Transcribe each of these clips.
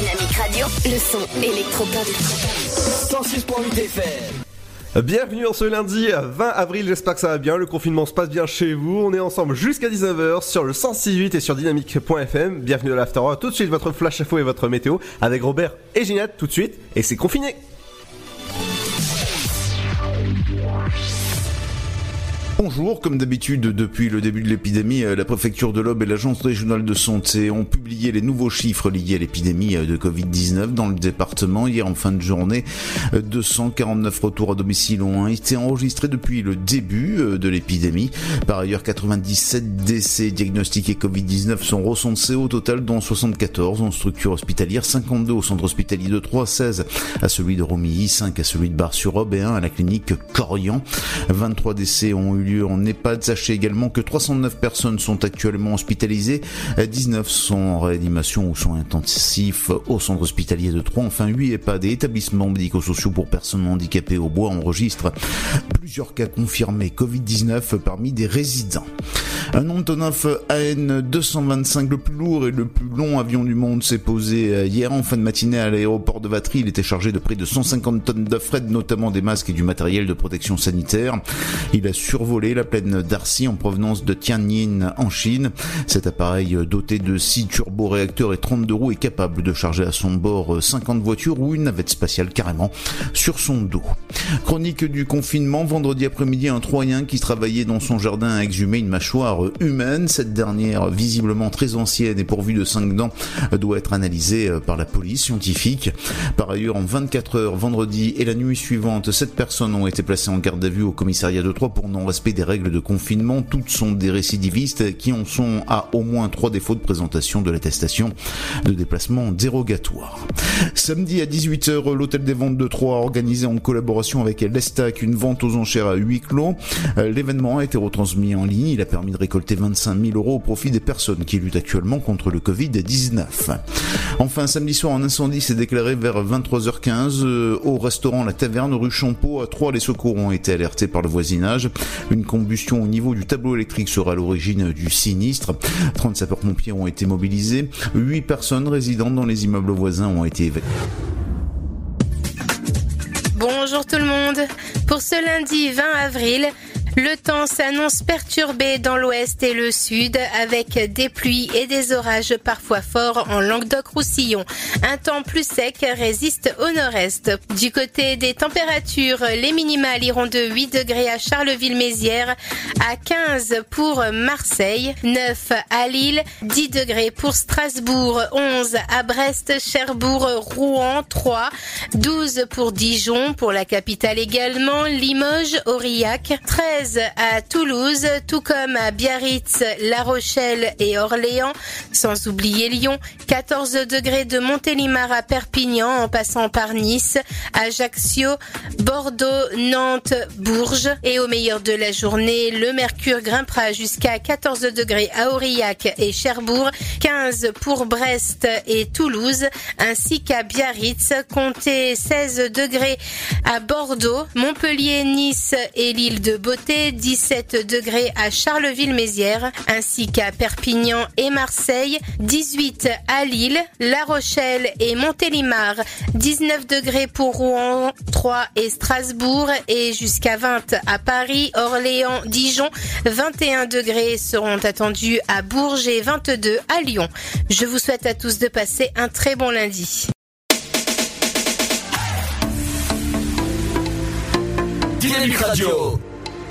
Dynamique Radio. Le son électropop. 106.8 FM. Bienvenue en ce lundi 20 avril, j'espère que ça va bien, le confinement se passe bien chez vous, on est ensemble jusqu'à 19h sur le 106.8 et sur dynamique.fm, bienvenue à l'After tout de suite votre flash info et votre météo avec Robert et Ginette tout de suite, et c'est confiné Bonjour, comme d'habitude depuis le début de l'épidémie, euh, la préfecture de l'Aube et l'agence régionale de santé ont publié les nouveaux chiffres liés à l'épidémie euh, de Covid-19 dans le département. Hier en fin de journée, euh, 249 retours à domicile ont été enregistrés depuis le début euh, de l'épidémie. Par ailleurs, 97 décès diagnostiqués Covid-19 sont recensés au total, dont 74 en structure hospitalière, 52 au centre hospitalier de Troyes, 16 à celui de Romilly, 5 à celui de Bar-sur-Aube et 1 à la clinique Corian. 23 décès ont eu lieu en EHPAD. Sachez également que 309 personnes sont actuellement hospitalisées, 19 sont en réanimation ou soins intensifs au centre hospitalier de Troyes. Enfin, 8 EHPAD et établissements médico-sociaux pour personnes handicapées au bois enregistrent plusieurs cas confirmés Covid-19 parmi des résidents. Un Antonov AN 225, le plus lourd et le plus long avion du monde, s'est posé hier en fin de matinée à l'aéroport de Vatry. Il était chargé de près de 150 tonnes de fret, notamment des masques et du matériel de protection sanitaire. Il a survolé la plaine d'Arcy en provenance de Tianjin en Chine. Cet appareil doté de 6 turboréacteurs et 32 roues est capable de charger à son bord 50 voitures ou une navette spatiale carrément sur son dos. Chronique du confinement, vendredi après-midi, un Troyen qui travaillait dans son jardin a exhumé une mâchoire humaine. Cette dernière, visiblement très ancienne et pourvue de 5 dents, doit être analysée par la police scientifique. Par ailleurs, en 24 heures, vendredi et la nuit suivante, 7 personnes ont été placées en garde à vue au commissariat de Troyes pour des règles de confinement. Toutes sont des récidivistes qui en sont à au moins 3 défauts de présentation de l'attestation de déplacement dérogatoire. Samedi à 18h, l'hôtel des ventes de Troyes a organisé en collaboration avec l'Estac une vente aux enchères à huis clos. Euh, L'événement a été retransmis en ligne. Il a permis de récolter 25 000 euros au profit des personnes qui luttent actuellement contre le Covid-19. Enfin, samedi soir, un incendie s'est déclaré vers 23h15 euh, au restaurant La Taverne rue Champeau. À Troyes, les secours ont été alertés par le voisinage. Une combustion au niveau du tableau électrique sera à l'origine du sinistre. 30 sapeurs-pompiers ont été mobilisés. 8 personnes résidant dans les immeubles voisins ont été évacuées. Bonjour tout le monde. Pour ce lundi 20 avril, le temps s'annonce perturbé dans l'ouest et le sud avec des pluies et des orages parfois forts en Languedoc-Roussillon. Un temps plus sec résiste au nord-est. Du côté des températures, les minimales iront de 8 degrés à Charleville-Mézières, à 15 pour Marseille, 9 à Lille, 10 degrés pour Strasbourg, 11 à Brest, Cherbourg, Rouen, 3, 12 pour Dijon, pour la capitale également, Limoges, Aurillac, 13 à Toulouse, tout comme à Biarritz, La Rochelle et Orléans, sans oublier Lyon, 14 degrés de Montélimar à Perpignan en passant par Nice, Ajaccio, Bordeaux, Nantes, Bourges. Et au meilleur de la journée, le mercure grimpera jusqu'à 14 degrés à Aurillac et Cherbourg, 15 pour Brest et Toulouse, ainsi qu'à Biarritz, comptez 16 degrés à Bordeaux, Montpellier, Nice et l'île de Beauté, 17 degrés à Charleville-Mézières, ainsi qu'à Perpignan et Marseille, 18 à Lille, La Rochelle et Montélimar, 19 degrés pour Rouen, 3 et Strasbourg et jusqu'à 20 à Paris, Orléans, Dijon, 21 degrés seront attendus à Bourges et 22 à Lyon. Je vous souhaite à tous de passer un très bon lundi. Dynamique Radio.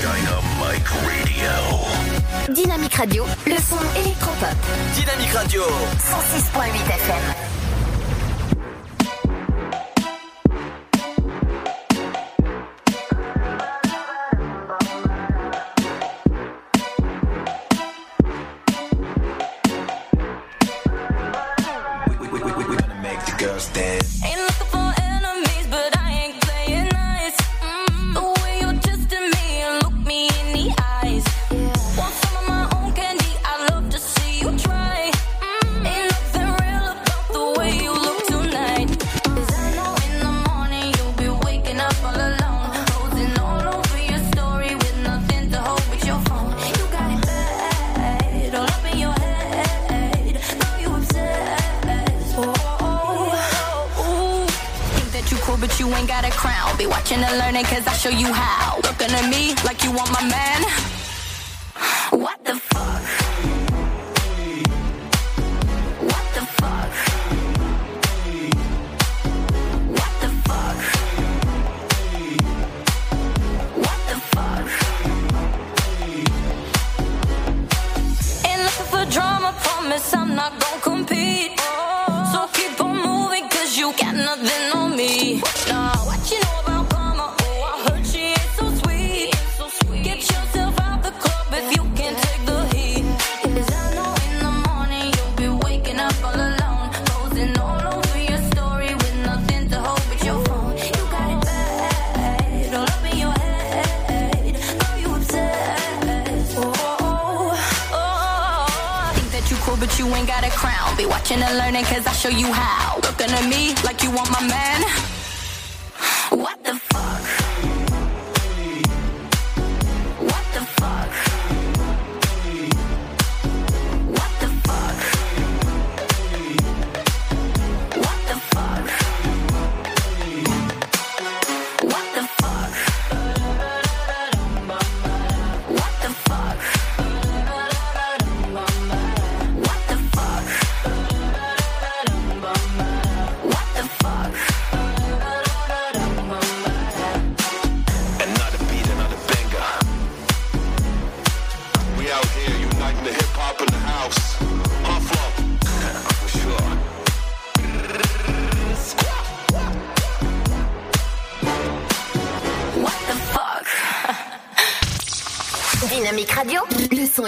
Dynamic Radio. Dynamique Radio, le son électropop. Dynamique Radio. 106.8 FM.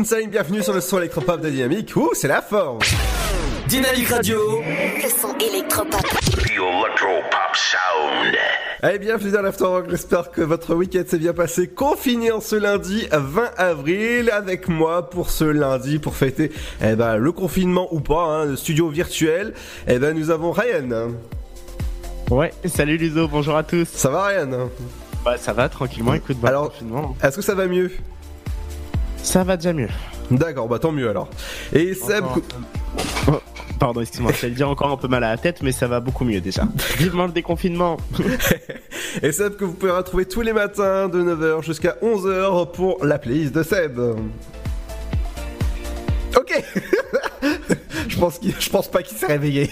Insane, bienvenue sur le son électropop de Dynamique. Ouh, c'est la forme. Dynamique Radio. Le son électropop. Allez, bienvenue dans l'Afterwork. J'espère que votre week-end s'est bien passé. Confiné en ce lundi 20 avril avec moi pour ce lundi pour fêter eh ben, le confinement ou pas, hein, le studio virtuel. Eh ben, nous avons Ryan. Ouais, salut Luzo, bonjour à tous. Ça va Ryan? Bah ça va tranquillement, écoute, bon Alors- confinement. Est-ce que ça va mieux? Ça va déjà mieux. D'accord, bah tant mieux alors. Et Seb, Encore Oh, pardon, excuse-moi, j'allais dire encore un peu mal à la tête, mais ça va beaucoup mieux déjà. Vivement le déconfinement. et Seb que vous pouvez retrouver tous les matins de 9h jusqu'à 11h pour la playlist de Seb. Ok. je pense qu'il, je pense pas qu'il s'est réveillé.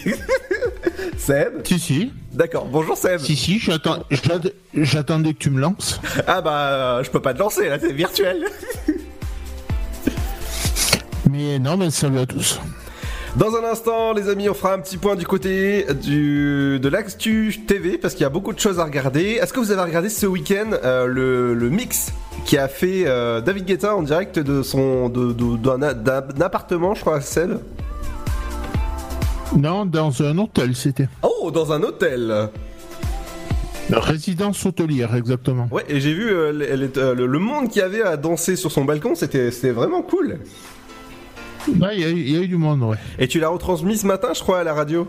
Seb. Si, si. D'accord. Bonjour Seb. Si, si, j'attendais que tu me lances. Ah bah je peux pas te lancer là, c'est virtuel. Mais non, mais salut à tous. Dans un instant, les amis, on fera un petit point du côté du de l'Actu TV parce qu'il y a beaucoup de choses à regarder. Est-ce que vous avez regardé ce week-end euh, le, le mix qui a fait euh, David Guetta en direct de son de, de- d'un, d'un appartement, je crois, Seb Non, dans un hôtel, c'était. Oh, dans un hôtel. Résidence hôtelière, exactement. Ouais, et j'ai vu euh, les- les- euh, le, le monde qu'il y avait à danser sur son balcon, c'était vraiment cool. Ouais, il y, a eu- il y a eu du monde, ouais. Et tu l'as retransmis ce matin, je crois, à la radio.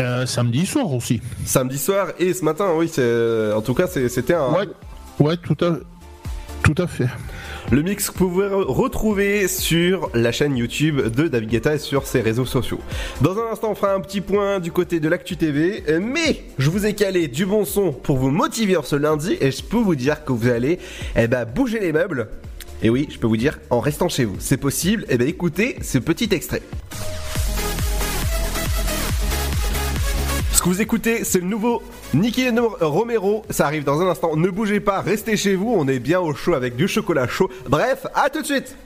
Euh, samedi soir aussi. Samedi soir et ce matin, oui, c'est en tout cas c'était un. Ouais, ouais, tout à, tout à fait. Le mix que vous pouvez re- retrouver sur la chaîne YouTube de David Guetta et sur ses réseaux sociaux. Dans un instant, on fera un petit point du côté de l'Actu TV, euh, mais je vous ai calé du bon son pour vous motiver ce lundi et je peux vous dire que vous allez eh ben, bouger les meubles. Et oui, je peux vous dire, en restant chez vous, c'est possible. Et ben écoutez ce petit extrait. Ce que vous écoutez, c'est le nouveau Nicky Romero. Ça arrive dans un instant. Ne bougez pas, restez chez vous. On est bien au chaud avec du chocolat chaud. Bref, à tout de suite.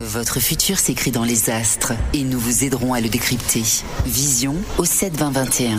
Votre futur s'écrit dans les astres et nous vous aiderons à le décrypter. Vision au 7 20 21.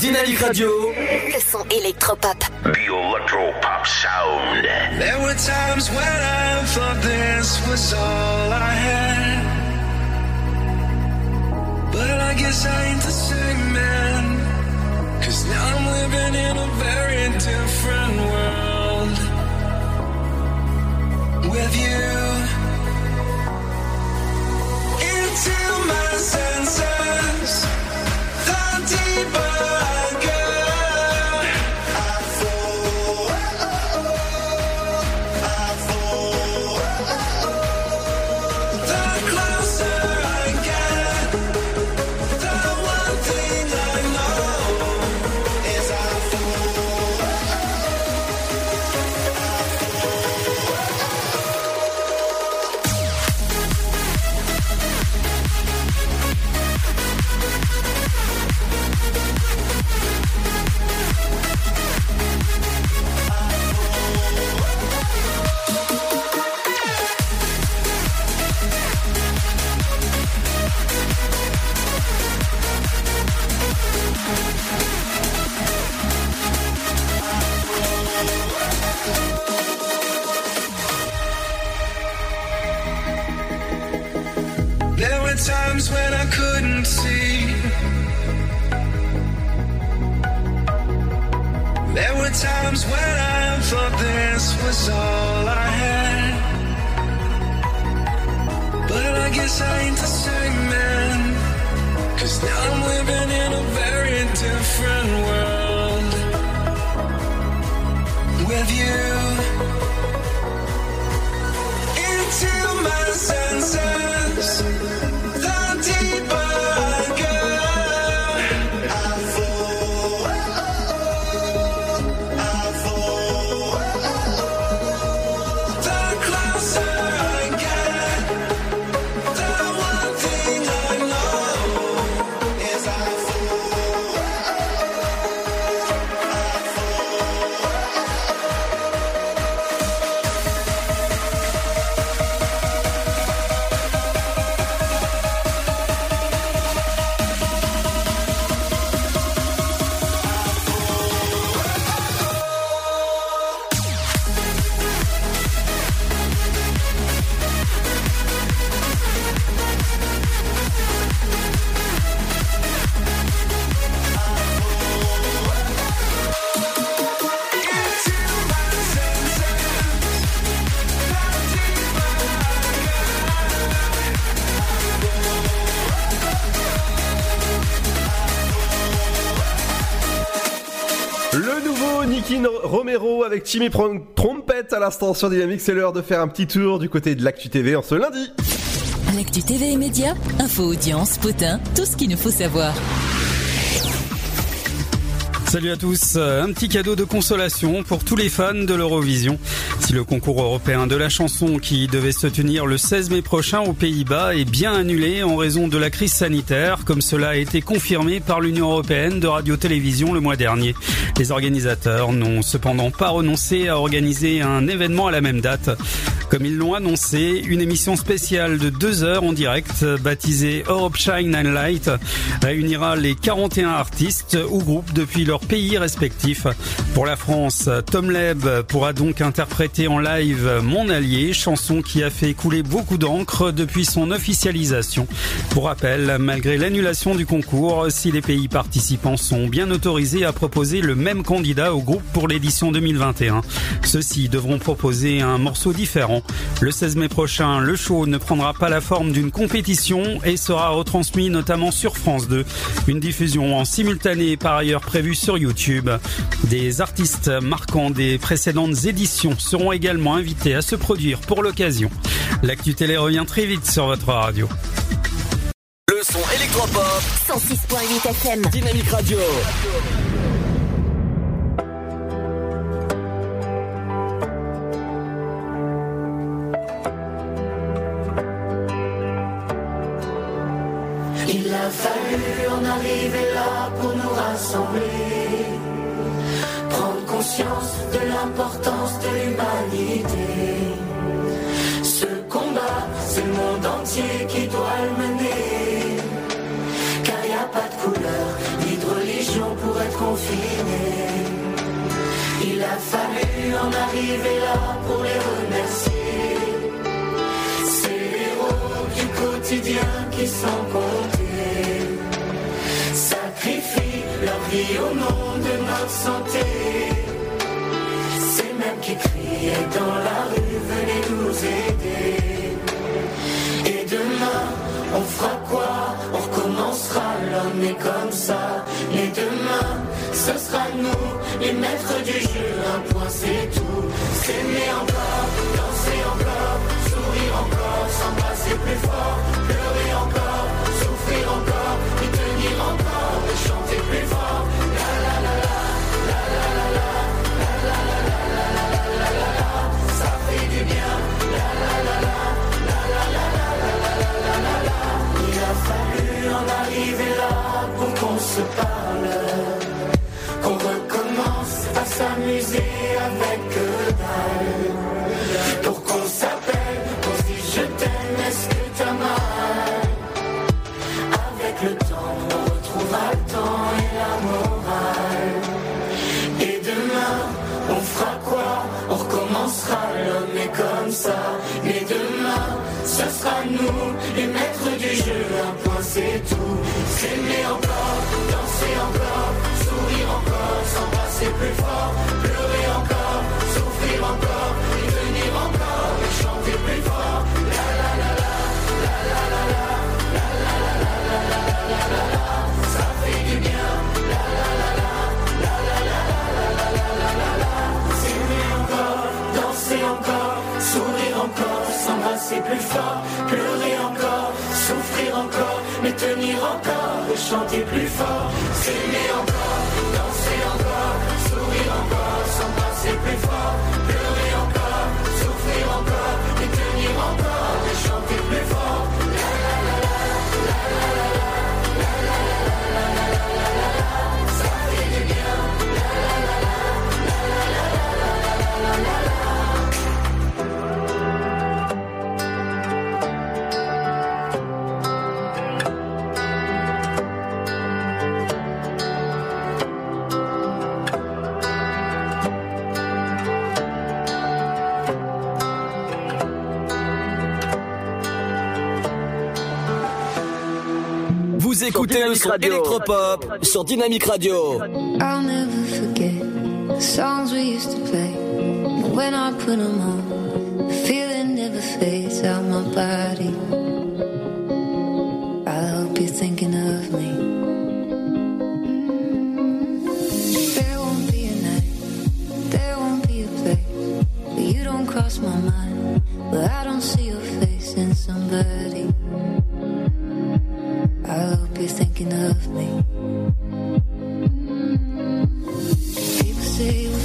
Dynamique Radio. Le son électropop. The Electro Pop Sound. There were times when I thought this was all I had. But I guess I ain't the same man. Cause now I'm living in a very different world. With you. Into my Timmy Trompette à l'instant sur Dynamique. C'est l'heure de faire un petit tour du côté de l'Actu TV en ce lundi. L'actu TV et médias, info audience, potin, tout ce qu'il nous faut savoir. Salut à tous, Euh, un petit cadeau de consolation pour tous les fans de l'Eurovision. Si le concours européen de la chanson qui devait se tenir le 16 mai prochain aux Pays-Bas est bien annulé en raison de la crise sanitaire, comme cela a été confirmé par l'Union européenne de radio-télévision le mois dernier. Les organisateurs n'ont cependant pas renoncé à organiser un événement à la même date. Comme ils l'ont annoncé, une émission spéciale de deux heures en direct, baptisée Europe Shine and Light, réunira les 41 artistes ou groupes depuis leur pays respectifs. Pour la France, Tom Leb pourra donc interpréter en live Mon Allié, chanson qui a fait couler beaucoup d'encre depuis son officialisation. Pour rappel, malgré l'annulation du concours, si les pays participants sont bien autorisés à proposer le même candidat au groupe pour l'édition 2021, ceux-ci devront proposer un morceau différent. Le 16 mai prochain, le show ne prendra pas la forme d'une compétition et sera retransmis notamment sur France 2. Une diffusion en simultané est par ailleurs prévue sur YouTube. Artistes marquant des précédentes éditions seront également invités à se produire pour l'occasion. L'actu télé revient très vite sur votre radio. Le son électropop. 106.8 FM. Dynamique Radio. Il a fallu en arriver là pour nous rassembler, de l'importance de l'humanité. Ce combat, c'est le monde entier qui doit le mener, car il n'y a pas de couleur ni de religion pour être confiné. Il a fallu en arriver là pour les remercier. Ces héros du quotidien qui sans compter sacrifient leur vie au nom de notre santé. Qui criaient dans la rue, venez nous aider. Et demain, on fera quoi? On recommencera, l'homme est comme ça. Et demain, ce sera nous, les maîtres du jeu. Un point, c'est tout. S'aimer encore, danser encore, sourire encore, s'embrasser plus fort, pleurer encore, souffrir encore, et tenir encore, et chanter plus fort. Parle, qu'on recommence à s'amuser avec dalle, pour qu'on s'appelle, qu'on dise je t'aime, est-ce que t'as mal? Avec le temps, on retrouvera le temps et la morale. Et demain, on fera quoi? On recommencera, l'homme est comme ça. Mais demain, ce sera nous, les maîtres du jeu. Un point, c'est tout. S'aimer encore, danser encore, sourire encore, s'embrasser plus fort, pleurer encore, souffrir encore, et tenir encore, et chanter plus fort. La la la la, la la la la, la la la la la la la la. Ça fait du bien. La la la la, la la la la la la la la la. Encore, danser encore, sourire encore, s'embrasser plus fort, pleurer encore, souffrir encore, mais tenir encore, chanter plus fort. S'aimer encore, danser encore, écoutez le son électropop sur Dynamic Radio. I'll never forget the songs we used to play. When I put them on, the feeling never fades out my body. Say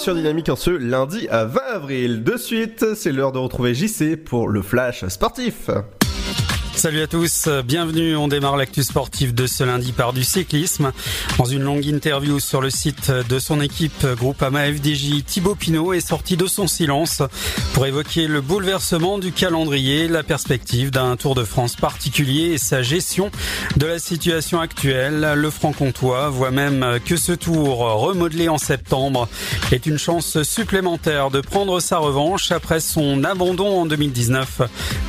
sur Dynamique en ce lundi à 20 avril. De suite, c'est l'heure de retrouver JC pour le flash sportif. Salut à tous, bienvenue. On démarre l'actu sportif de ce lundi par du cyclisme. Dans une longue interview sur le site de son équipe Groupama FDJ, Thibaut Pinot est sorti de son silence pour évoquer le bouleversement du calendrier, la perspective d'un Tour de France particulier et sa gestion de la situation actuelle. Le franc-comtois voit même que ce tour remodelé en septembre est une chance supplémentaire de prendre sa revanche après son abandon en 2019.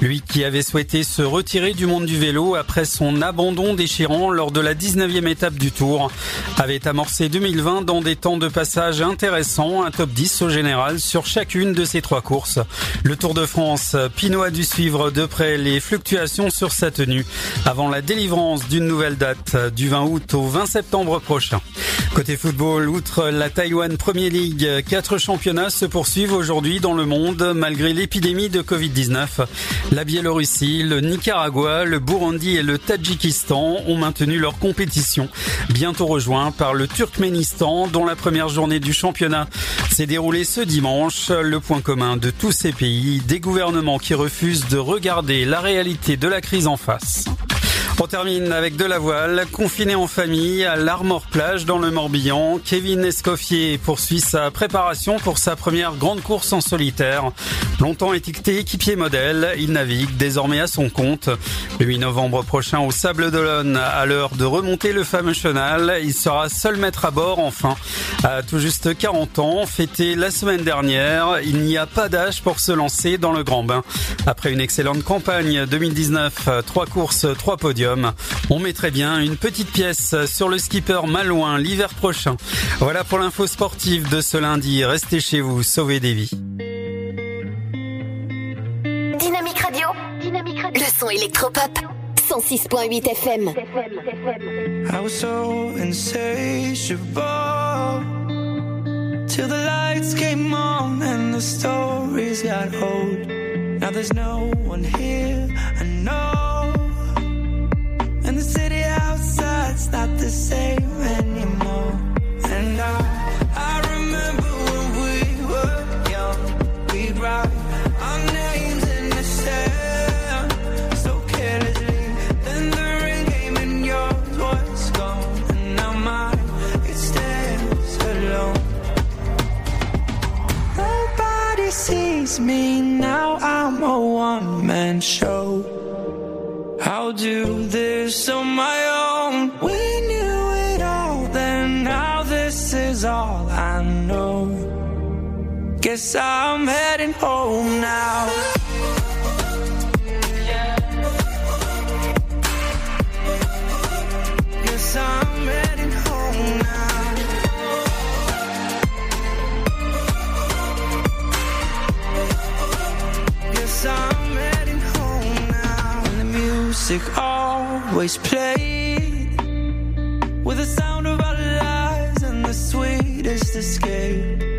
Lui qui avait souhaité se retirer du monde du vélo après son abandon déchirant lors de la 19e étape du Tour avait amorcé 2020 dans des temps de passage intéressants, un top 10 au général sur chacune de ces trois courses. Le Tour de France, Pinot a dû suivre de près les fluctuations sur sa tenue avant la délivrance d'une nouvelle date du 20 août au 20 septembre prochain. Côté football, outre la Taïwan Premier League, quatre championnats se poursuivent aujourd'hui dans le monde malgré l'épidémie de Covid-19. La Biélorussie, le Nicaragua, le Burundi et le Tadjikistan ont maintenu leur compétition, bientôt rejoints par le Turkménistan dont la première journée du championnat s'est déroulée ce dimanche. Ces pays, des gouvernements qui refusent de regarder la réalité de la crise en face. On termine avec de la voile. Confiné en famille à l'Armor Plage dans le Morbihan, Kevin Escoffier poursuit sa préparation pour sa première grande course en solitaire. Longtemps étiqueté équipier modèle, il navigue désormais à son compte. Le 8 novembre prochain au Sable d'Olonne, à l'heure de remonter le fameux chenal, il sera seul maître à bord enfin. À tout juste 40 ans, fêté la semaine dernière, il n'y a pas d'âge pour se lancer dans le grand bain. Après une excellente campagne 2019, trois courses, trois podiums, on mettrait bien une petite pièce sur le skipper Malouin l'hiver prochain. Voilà pour l'info sportive de ce lundi. Restez chez vous, sauvez des vies. Dynamique Radio. Dynamique Radio. Le son électropop. 106.8 FM. I was so insatiable till the lights came on and the stories got old. Now there's no one here I know, and the city outside's not the same anymore. And I, I remember when we were young, we'd write our names in the sand so carelessly. Then the ring came yours was gone, and now mine it stands alone. Nobody sees me now. I'm a one man show. I'll do this on my own. We knew it all, then now this is all I know. Guess I'm heading home now. Music always played with the sound of our lives and the sweetest escape.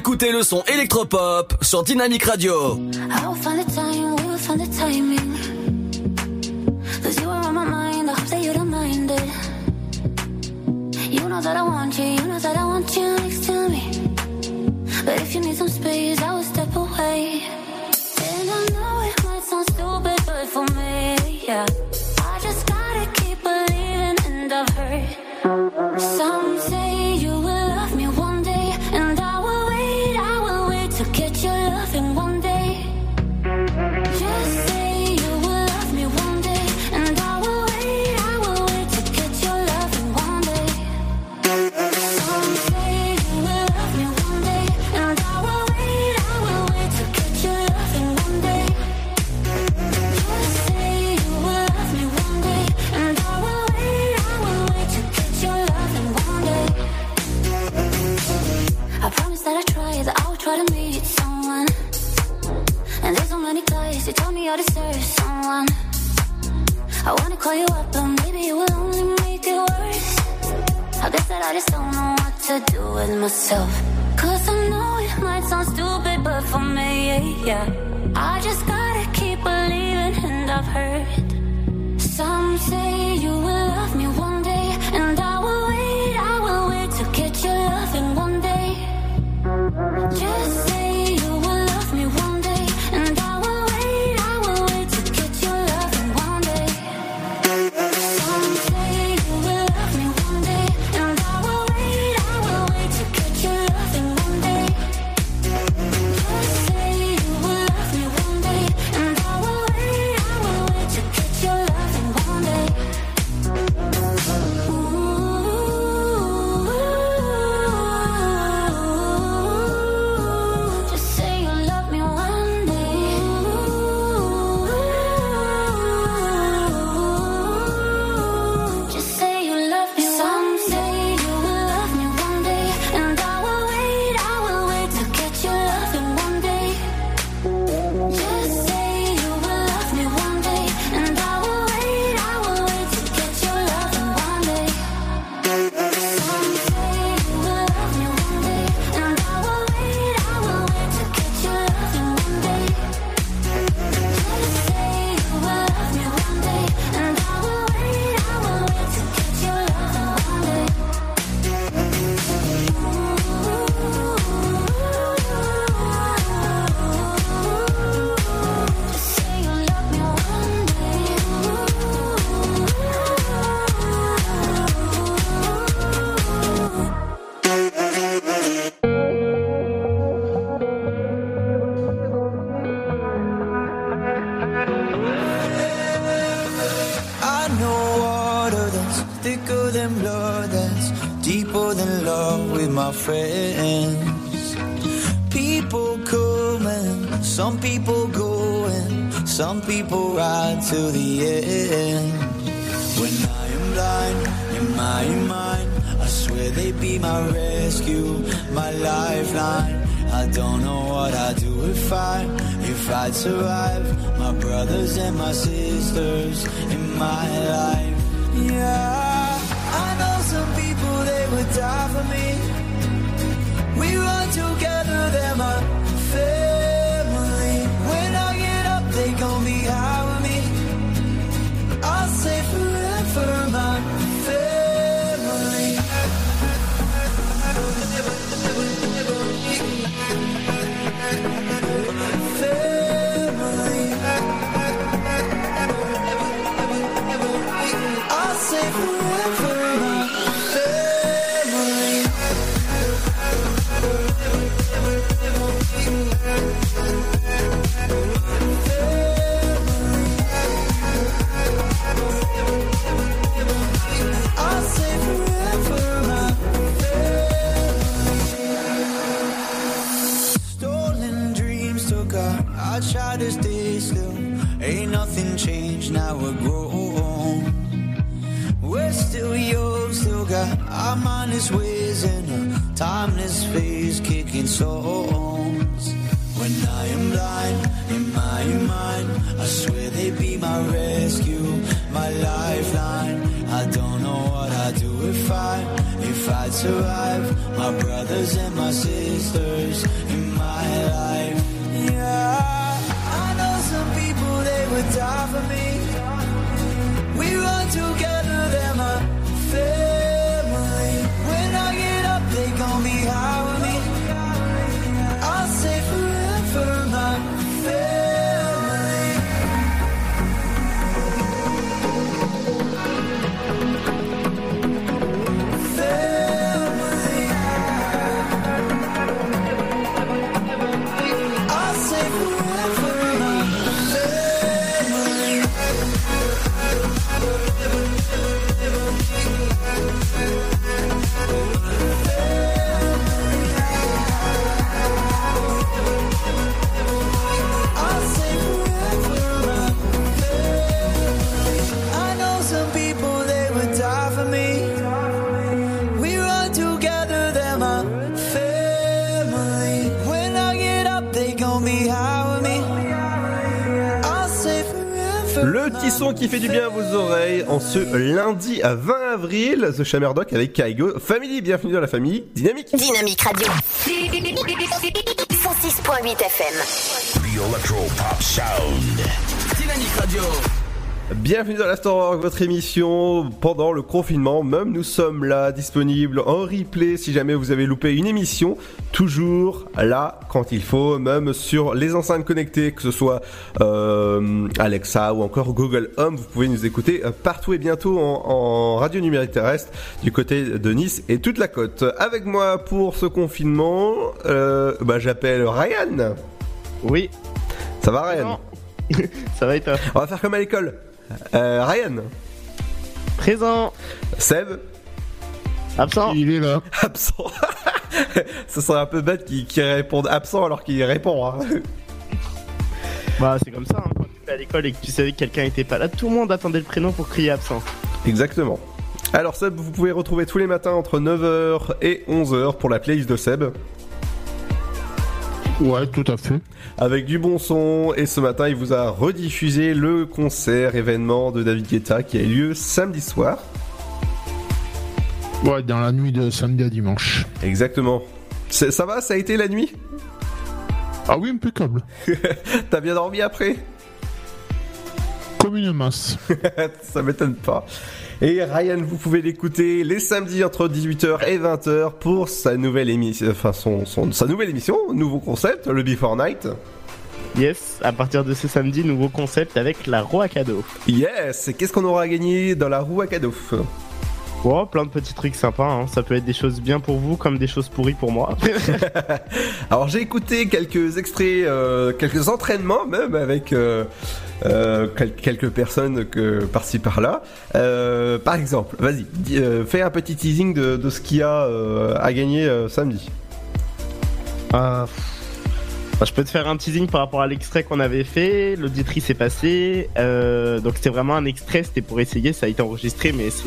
écoutez le son électropop sur Dynamic Radio. I know water that's thicker than blood, that's deeper than love with my friends. People coming, some people going, some people ride to the end. When I am blind, in my mind, I swear they be my rescue, my lifeline. I don't know what I'd do if I, if I'd survive brothers and my sisters in my life. Yeah, I know some people they would die for me. We run together, they're my songs. When I am blind in my mind, I swear they'd be my rescue, my lifeline. I don't know what I'd do if I, if I'd survive. My brothers and my sisters in my life. Yeah, I know some people they would die for me. We run together, son qui fait du bien à vos oreilles en ce lundi à 20 avril, The Shammerdock avec Kaigo. Family, bienvenue dans la famille Dynamique. Dynamique Radio. 106.8 FM. The Electro Pop Sound. Dynamique Radio. Bienvenue dans l'Afterwork, votre émission pendant le confinement. Même nous sommes là, disponibles en replay si jamais vous avez loupé une émission. Toujours là quand il faut, même sur les enceintes connectées, que ce soit euh, Alexa ou encore Google Home. Vous pouvez nous écouter euh, partout et bientôt en, en radio numérique terrestre du côté de Nice et toute la côte. Avec moi pour ce confinement, euh, bah, j'appelle Ryan. Oui. Ça va Ryan? Ça va et toi? On va faire comme à l'école. Euh, Ryan. Présent. Seb. Absent. Il est là. Absent. Ça serait un peu bête qu'il qu'il réponde absent alors qu'il répond. hein. Bah, c'est comme ça, hein, quand tu es à l'école et que tu savais que quelqu'un était pas là, tout le monde attendait le prénom pour crier absent. Exactement. Alors Seb, vous pouvez retrouver tous les matins entre 9h et 11h pour la playlist de Seb. Ouais, tout à fait. Avec du bon son, et ce matin il vous a rediffusé le concert événement de David Guetta qui a eu lieu samedi soir. Ouais, dans la nuit de samedi à dimanche. Exactement. Ça va, ça a été la nuit? Ah oui, impeccable. T'as bien dormi après? Comme une masse. ça m'étonne pas. Et Ryan, vous pouvez l'écouter les samedis entre 18h et 20h pour sa nouvelle émission, enfin son, son- sa nouvelle émission, nouveau concept, le Before Night. Yes, à partir de ce samedi, nouveau concept avec la roue à cadeaux. Yes, et qu'est-ce qu'on aura gagné dans la roue à cadeaux? Oh, plein de petits trucs sympas, hein. ça peut être des choses bien pour vous comme des choses pourries pour moi. Alors j'ai écouté quelques extraits, euh, quelques entraînements même avec euh, euh, quel- quelques personnes que par-ci par-là. Par exemple, vas-y, fais un petit teasing de, de ce qu'il y a à gagner samedi. Ah, je peux te faire un teasing par rapport à l'extrait qu'on avait fait. L'auditrice est passée. Euh, donc c'était vraiment un extrait, c'était pour essayer. Ça a été enregistré, mais c'est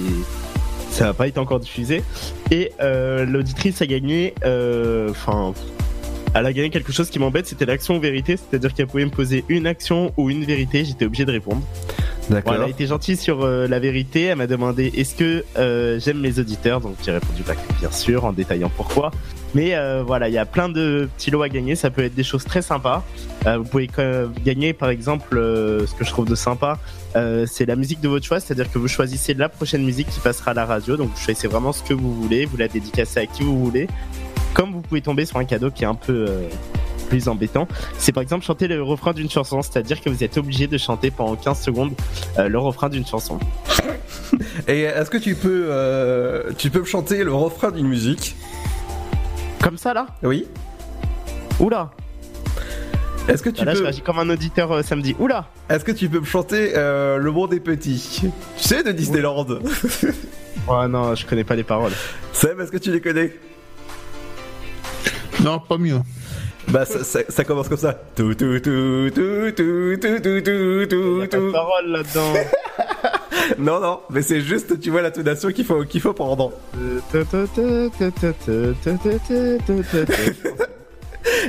ça n'a pas été encore diffusé. Et euh, l'auditrice a gagné. euh, Enfin. elle a gagné quelque chose qui m'embête, c'était l'action ou vérité, c'est-à-dire qu'elle pouvait me poser une action ou une vérité, j'étais obligé de répondre. D'accord. Bon, elle a été gentille sur euh, la vérité, elle m'a demandé est-ce que euh, j'aime mes auditeurs, donc j'ai répondu bah, bien sûr en détaillant pourquoi. Mais euh, voilà, il y a plein de petits lots à gagner, ça peut être des choses très sympas. Vous pouvez gagner par exemple, ce que je trouve de sympa, euh, c'est la musique de votre choix, c'est-à-dire que vous choisissez la prochaine musique qui passera à la radio, donc vous choisissez vraiment ce que vous voulez, vous la dédicacez à qui vous voulez. Comme vous pouvez tomber sur un cadeau qui est un peu euh, plus embêtant, c'est par exemple chanter le refrain d'une chanson, c'est-à-dire que vous êtes obligé de chanter pendant 15 secondes euh, le refrain d'une chanson. Et est-ce que tu peux, tu peux me chanter le refrain d'une musique? Comme ça là? Oui. Oula Est-ce que tu Là, je peux, réagis comme un auditeur euh, samedi. Oula est-ce que tu peux me chanter euh, Le Monde des Petits Tu sais de Disneyland. Oh non, je connais pas les paroles. Seb, est-ce que tu les connais Non, pas mieux. Bah ça, ça- ça commence comme ça. Tout tout tout tout tout tout tout tout tout tout. parole là-dedans. Non non, mais c'est juste tu vois l'intonation qu'il faut qu'il faut prendre.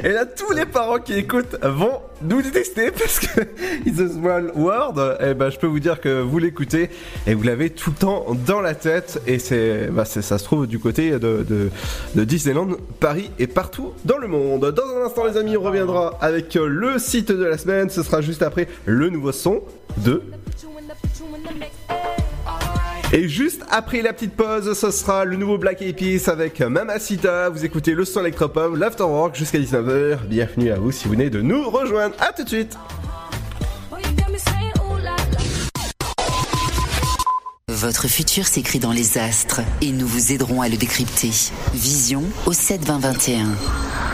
Et là, tous les parents qui écoutent vont nous détester parce que It's a Small World. Et ben, je peux vous dire que vous l'écoutez et vous l'avez tout le temps dans la tête. Et c'est, bah, ça se trouve du côté de, Disneyland, Paris et partout dans le monde. Dans un instant, les amis, on reviendra avec le site de la semaine. Ce sera juste après le nouveau son de et juste après la petite pause, ce sera le nouveau Black Eyed avec Mamacita. Vous écoutez le son Electropop, l'Afterwork jusqu'à 19h. Bienvenue à vous si vous venez de nous rejoindre. À tout de suite. Votre futur s'écrit dans les astres et nous vous aiderons à le décrypter. Vision au 72021.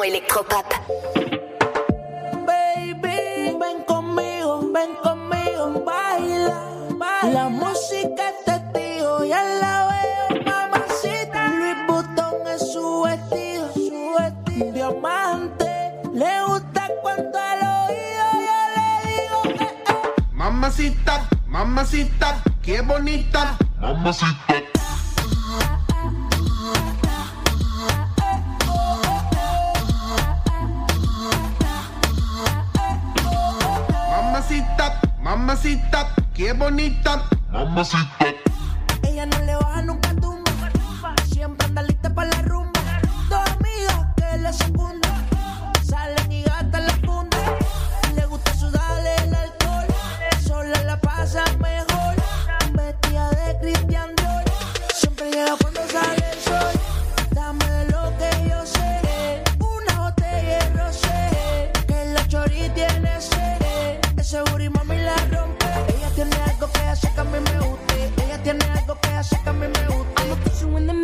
son. Baby, ven conmigo, ven conmigo, baila, baila. La música es testigo, ya la veo, mamacita. Louis Vuitton es su vestido, su vestido. Diamante, le gusta cuanto al oído yo le digo, eh, eh. Mamacita, mamacita, qué bonita. Mamacita. Mamacita, mamacita, qué bonita. Mamacita. Ella no le baja nunca tumba, siempre anda lista para la rumba. Dos amigas que le secundan,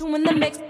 You in the, put you in the mix.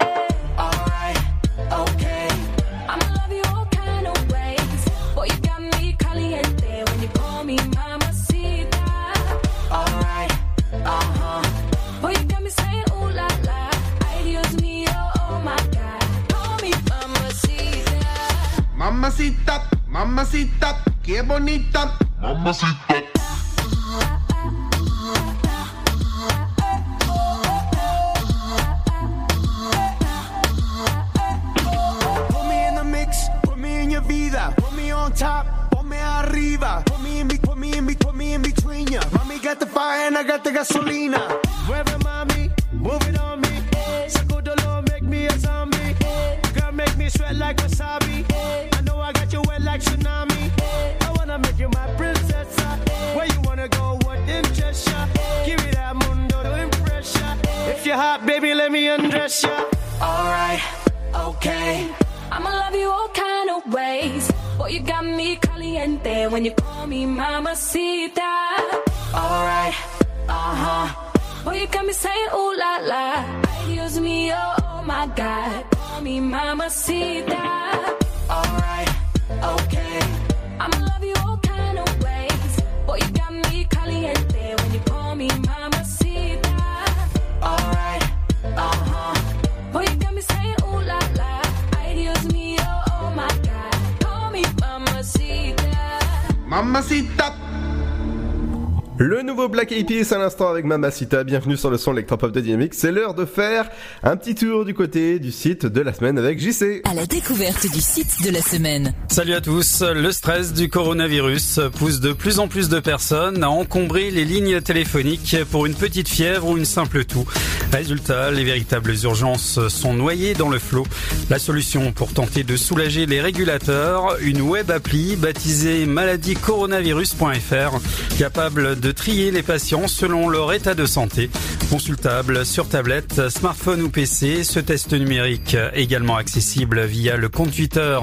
Peas à l'instant avec Mamacita, bienvenue sur le son électropop de Dynamique. C'est l'heure de faire un petit tour du côté du site de la semaine avec JC. À la découverte du site de la semaine. Salut à tous. Le stress du coronavirus pousse de plus en plus de personnes à encombrer les lignes téléphoniques pour une petite fièvre ou une simple toux. Résultat, les véritables urgences sont noyées dans le flot. La solution pour tenter de soulager les régulateurs, une web appli baptisée maladiecoronavirus.fr, capable de trier les patients selon leur état de santé. Consultable sur tablette, smartphone ou PC, ce test numérique également accessible via le compte Twitter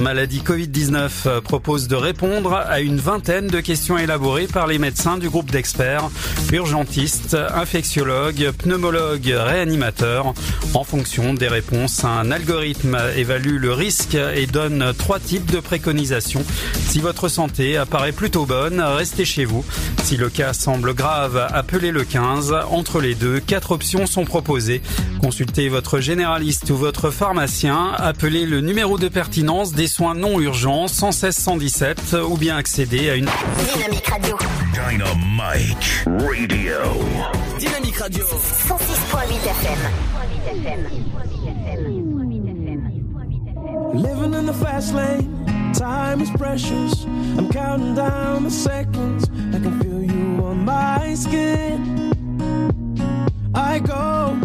maladie Covid-19 propose de répondre à une vingtaine de questions élaborées par les médecins du groupe d'experts, urgentistes, infectiologues, pneumologues, réanimateurs. En fonction des réponses, un algorithme évalue le risque et donne trois types de préconisations. Si votre santé apparaît plutôt bonne, restez chez vous. Si le cas semble grave, appelez le 15. Entre les deux, quatre options sont proposées. Consultez votre généraliste ou votre pharmacien, appelez le numéro de pertinence des soins non urgents 116 117 ou bien accédez à une Dynamique Radio. Dynamite Radio. Dynamique Radio. 106.8 FM. Living in the fast lane, time is precious. I'm counting down the seconds. I can feel you on my skin. I go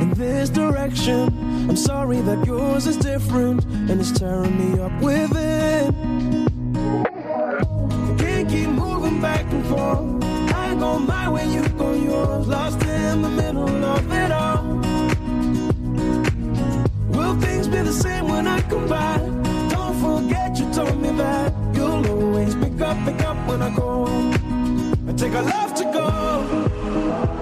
in this direction. I'm sorry that yours is different and it's tearing me up within. Can't keep moving back and forth. I go my way, you go yours. Lost in the middle of it all. Will things be the same when I come back? Don't forget you told me that you'll always pick up, pick up when I go. I take a love to go.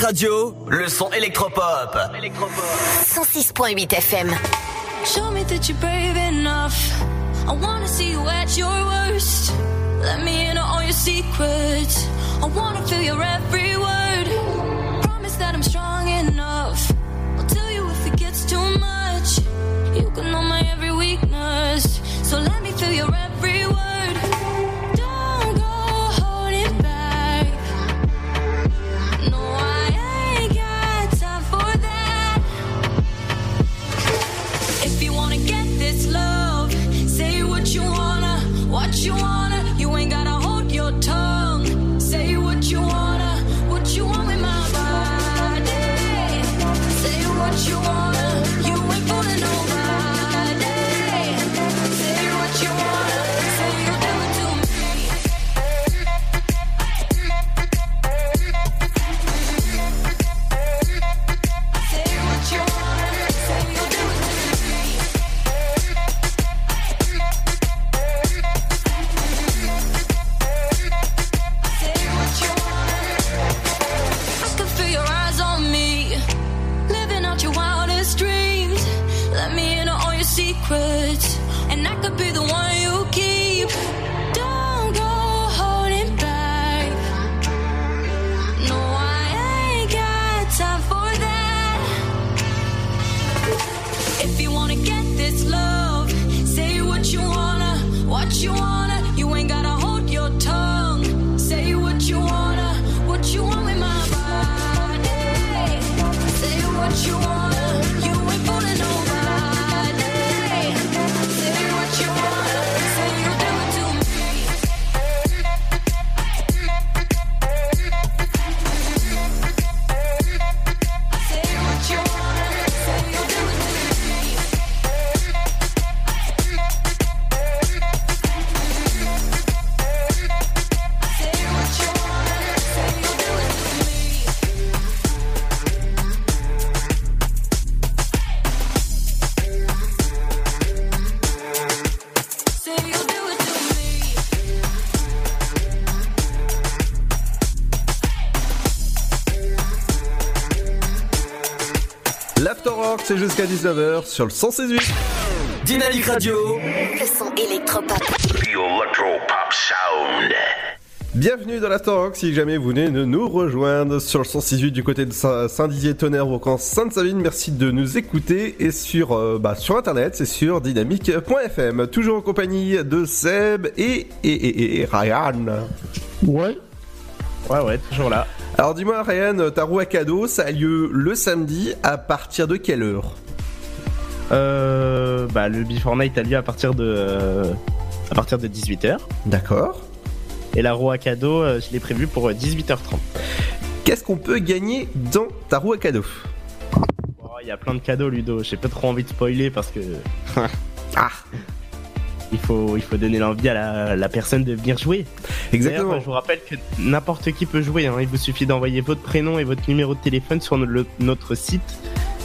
Radio, le son électropop. 106.8 FM. Show me that you're brave enough. I wanna see you at your worst. Let me in on all your secrets. I wanna feel your every c'est jusqu'à 19h sur le 168. Dynamique Radio. Le son électropop. The Electropop Sound. Bienvenue dans l'After Rock si jamais vous venez de nous rejoindre sur le 168 du côté de Saint- Saint-Dizier-Tonnerre ou encore Sainte-Savine. Merci de nous écouter et sur, euh, bah, sur internet, c'est sur dynamique.fm. Toujours en compagnie de Seb et, et, et, et Ryan. Ouais. Ouais, ouais, toujours là. Alors dis-moi Ryan, ta roue à cadeau, ça a lieu le samedi à partir de quelle heure? Euh, bah, le Before Night a lieu à partir de, euh, à partir de 18h. D'accord. Et la roue à cadeau, euh, je l'ai prévu pour euh, 18h30. Qu'est-ce qu'on peut gagner dans ta roue à cadeau Oh, Il y a plein de cadeaux, Ludo. J'ai pas trop envie de spoiler parce que. ah faut, il faut donner l'envie à la, la personne de venir jouer. Exactement. Je vous rappelle que n'importe qui peut jouer. hein. Il vous suffit d'envoyer votre prénom et votre numéro de téléphone sur le- notre site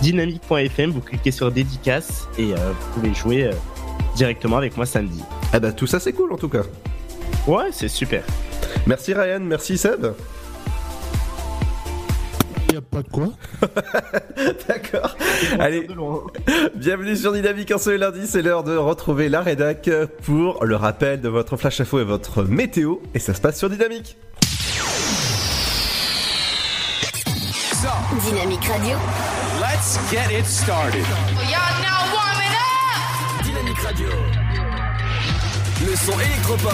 dynamique.fm. Vous cliquez sur dédicace et euh, vous pouvez jouer euh, directement avec moi samedi. Ah bah tout ça c'est cool en tout cas. Ouais, c'est super. Merci Ryan, merci Seb. Y a pas de quoi. D'accord. Allez, bienvenue sur Dynamique en ce lundi, c'est l'heure de retrouver la rédac pour le rappel de votre flash info et votre météo, et ça se passe sur Dynamique. Dynamique Radio. Let's get it started. Y'all now warming up! Dynamique Radio. Le son électropop.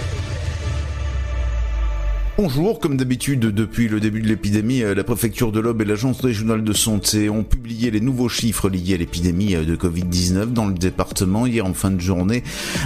Bonjour, comme d'habitude depuis le début de l'épidémie, euh, la préfecture de l'Aube et l'agence régionale de santé ont publié les nouveaux chiffres liés à l'épidémie euh, de Covid-19 dans le département. Hier en fin de journée,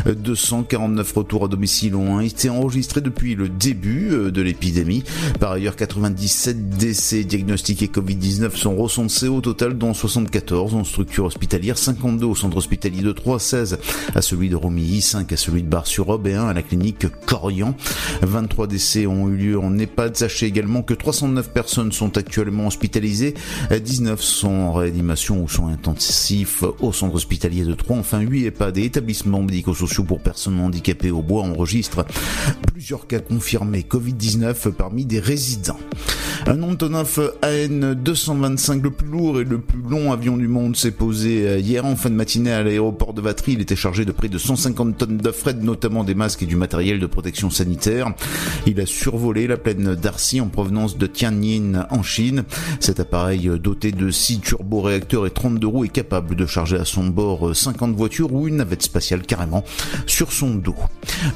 euh, 249 retours à domicile ont été enregistrés depuis le début euh, de l'épidémie. Par ailleurs, 97 décès diagnostiqués Covid-19 sont recensés au total, dont 74 en structure hospitalière, 52 au centre hospitalier de Troyes, 16 à celui de Romilly, 5 à celui de Bar-sur-Aube et 1 à la clinique Corian. 23 décès ont eu lieu en EHPAD. Sachez également que 309 personnes sont actuellement hospitalisées, 19 sont en réanimation ou soins intensifs au centre hospitalier de Troyes. Enfin, 8 EHPAD et établissements médico-sociaux pour personnes handicapées au bois enregistrent plusieurs cas confirmés Covid-19 parmi des résidents. Un Antonov AN225, le plus lourd et le plus long avion du monde, s'est posé euh, hier en fin de matinée à l'aéroport de Vatry. Il était chargé de près de 150 tonnes de fret, notamment des masques et du matériel de protection sanitaire. Il a survolé la plaine d'Arcy en provenance de Tianjin en Chine. Cet appareil euh, doté de 6 turboréacteurs et 32 roues est capable de charger à son bord euh, 50 voitures ou une navette spatiale carrément sur son dos.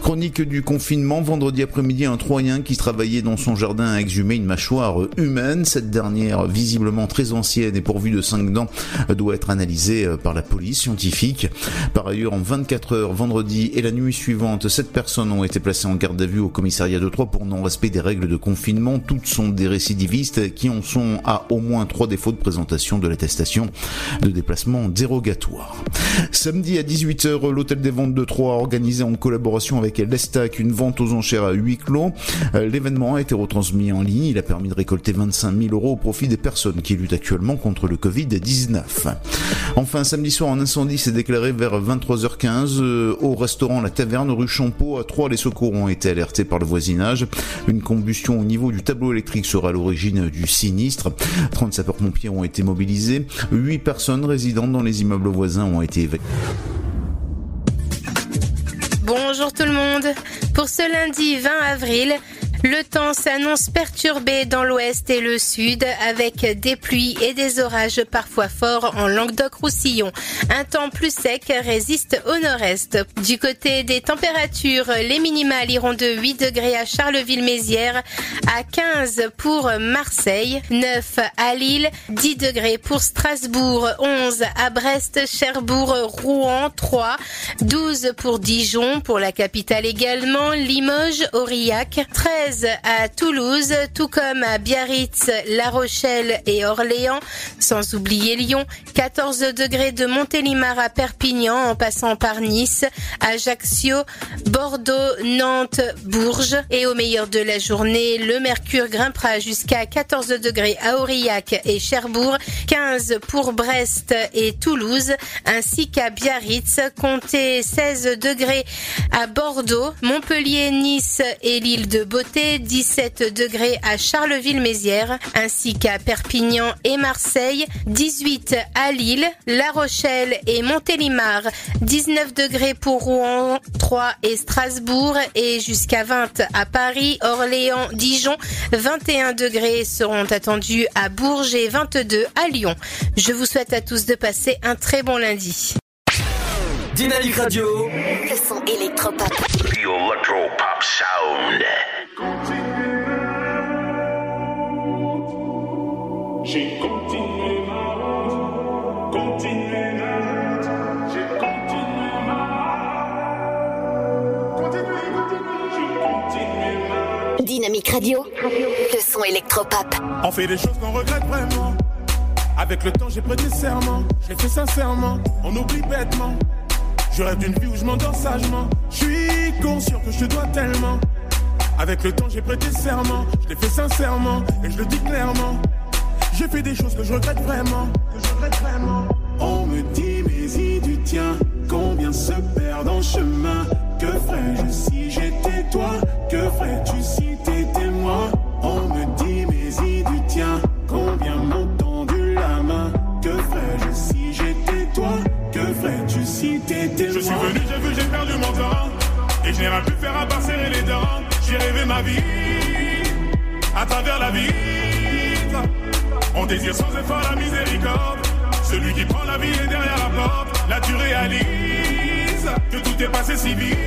Chronique du confinement, vendredi après-midi, un Troyen qui travaillait dans son jardin a exhumé une mâchoire humaine. Cette dernière, visiblement très ancienne et pourvue de 5 dents, doit être analysée euh, par la police scientifique. Par ailleurs, en 24 heures, vendredi et la nuit suivante, 7 personnes ont été placées en garde à vue au commissariat de Troyes pour non-respect des règles de confinement. Toutes sont des récidivistes qui en sont à au moins 3 défauts de présentation de l'attestation de déplacement dérogatoire. Samedi à 18h, l'hôtel des ventes de Troyes a organisé en collaboration avec l'Estac une vente aux enchères à huis clos. Euh, L'événement a été retransmis en ligne. Il a permis de récolter 25 000 euros au profit des personnes qui luttent actuellement contre le Covid-19. Enfin, samedi soir, un incendie s'est déclaré vers 23h15 euh, au restaurant La Taverne rue Champeau. À Troyes, les secours ont été alertés par le voisinage. Une combustion au niveau du tableau électrique sera à l'origine du sinistre. 30 sapeurs-pompiers ont été mobilisés. 8 personnes résidant dans les immeubles voisins ont été évacuées. Bonjour tout le monde. Pour ce lundi 20 avril, le temps s'annonce perturbé dans l'ouest et le sud avec des pluies et des orages parfois forts en Languedoc-Roussillon. Un temps plus sec résiste au nord-est. Du côté des températures, les minimales iront de 8 degrés à Charleville-Mézières, à 15 pour Marseille, 9 à Lille, 10 degrés pour Strasbourg, 11 à Brest, Cherbourg, Rouen, 3, 12 pour Dijon, pour la capitale également, Limoges, Aurillac, 13 à Toulouse, tout comme à Biarritz, La Rochelle et Orléans, sans oublier Lyon, 14 degrés de Montélimar à Perpignan en passant par Nice, Ajaccio, Bordeaux, Nantes, Bourges. Et au meilleur de la journée, le mercure grimpera jusqu'à 14 degrés à Aurillac et Cherbourg, 15 pour Brest et Toulouse, ainsi qu'à Biarritz, comptez 16 degrés à Bordeaux, Montpellier, Nice et l'île de Beauté, 17 degrés à Charleville-Mézières, ainsi qu'à Perpignan et Marseille, 18 à Lille, La Rochelle et Montélimar, 19 degrés pour Rouen, 3 et Strasbourg et jusqu'à 20 à Paris, Orléans, Dijon, 21 degrés seront attendus à Bourges et 22 à Lyon. Je vous souhaite à tous de passer un très bon lundi. Dynamique Radio. Le son électropop. The Electro Pop Sound. Dynamique Radio, le son électropop. On fait des choses qu'on regrette vraiment. Avec le temps, j'ai prêté serment. Je l'ai fait sincèrement. On oublie bêtement. Je rêve d'une vie où je m'endors sagement. Je suis conscient que je te dois tellement. Avec le temps, j'ai prêté serment. Je l'ai fait sincèrement. Et je le dis clairement. J'ai fait des choses que je regrette vraiment. Que je regrette vraiment. On me dit, mais y du tien. Combien se perdent en chemin? Que ferais-je si j'étais toi? Que ferais-tu si t'étais moi? On me dit, mais y du tien. Combien m'ont tendu la main? Que ferais-je si j'étais toi? Que ferais-tu si t'étais moi Je suis venu, j'ai vu, j'ai perdu mon temps. Et je n'ai rien pu faire à part serrer les dents. J'ai rêvé ma vie à travers la vitre. On désire sans effort la miséricorde. Celui qui prend la vie est derrière la porte. Là tu réalises que tout est passé si vite.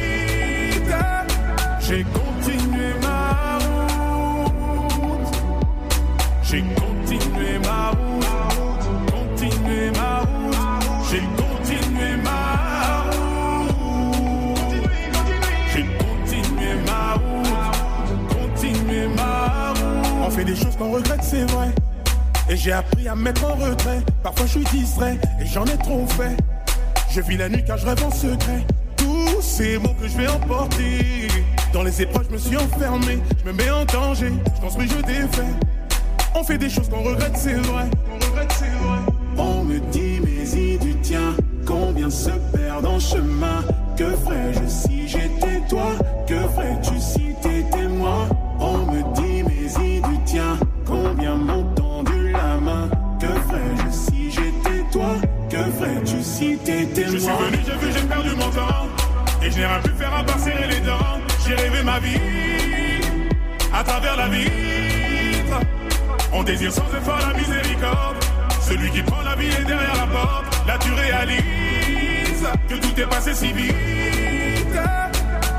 J'ai continué ma route. J'ai continué ma route. Des choses qu'on regrette, c'est vrai. Et j'ai appris à me mettre en retrait. Parfois je suis distrait et j'en ai trop fait. Je vis la nuit car je rêve en secret. Tous ces mots que je vais emporter. Dans les épreuves, je me suis enfermé. Je me mets en danger. Je construis, je défais. On fait des choses qu'on regrette, c'est vrai. On regrette, c'est vrai. On me dit, mais y du tien. Combien se perdent en chemin Que ferais-je si j'étais toi? Que ferais-tu si t'étais moi? On me dit, Combien m'ont tendu la main Que ferais-je si j'étais toi? Que ferais-tu si t'étais moi Je suis venu, j'ai vu, j'ai perdu mon temps. Et je n'ai rien pu faire à part serrer les dents. J'ai rêvé ma vie à travers la vitre. On désire sans effort la miséricorde. Celui qui prend la vie est derrière la porte. Là tu réalises que tout est passé si vite.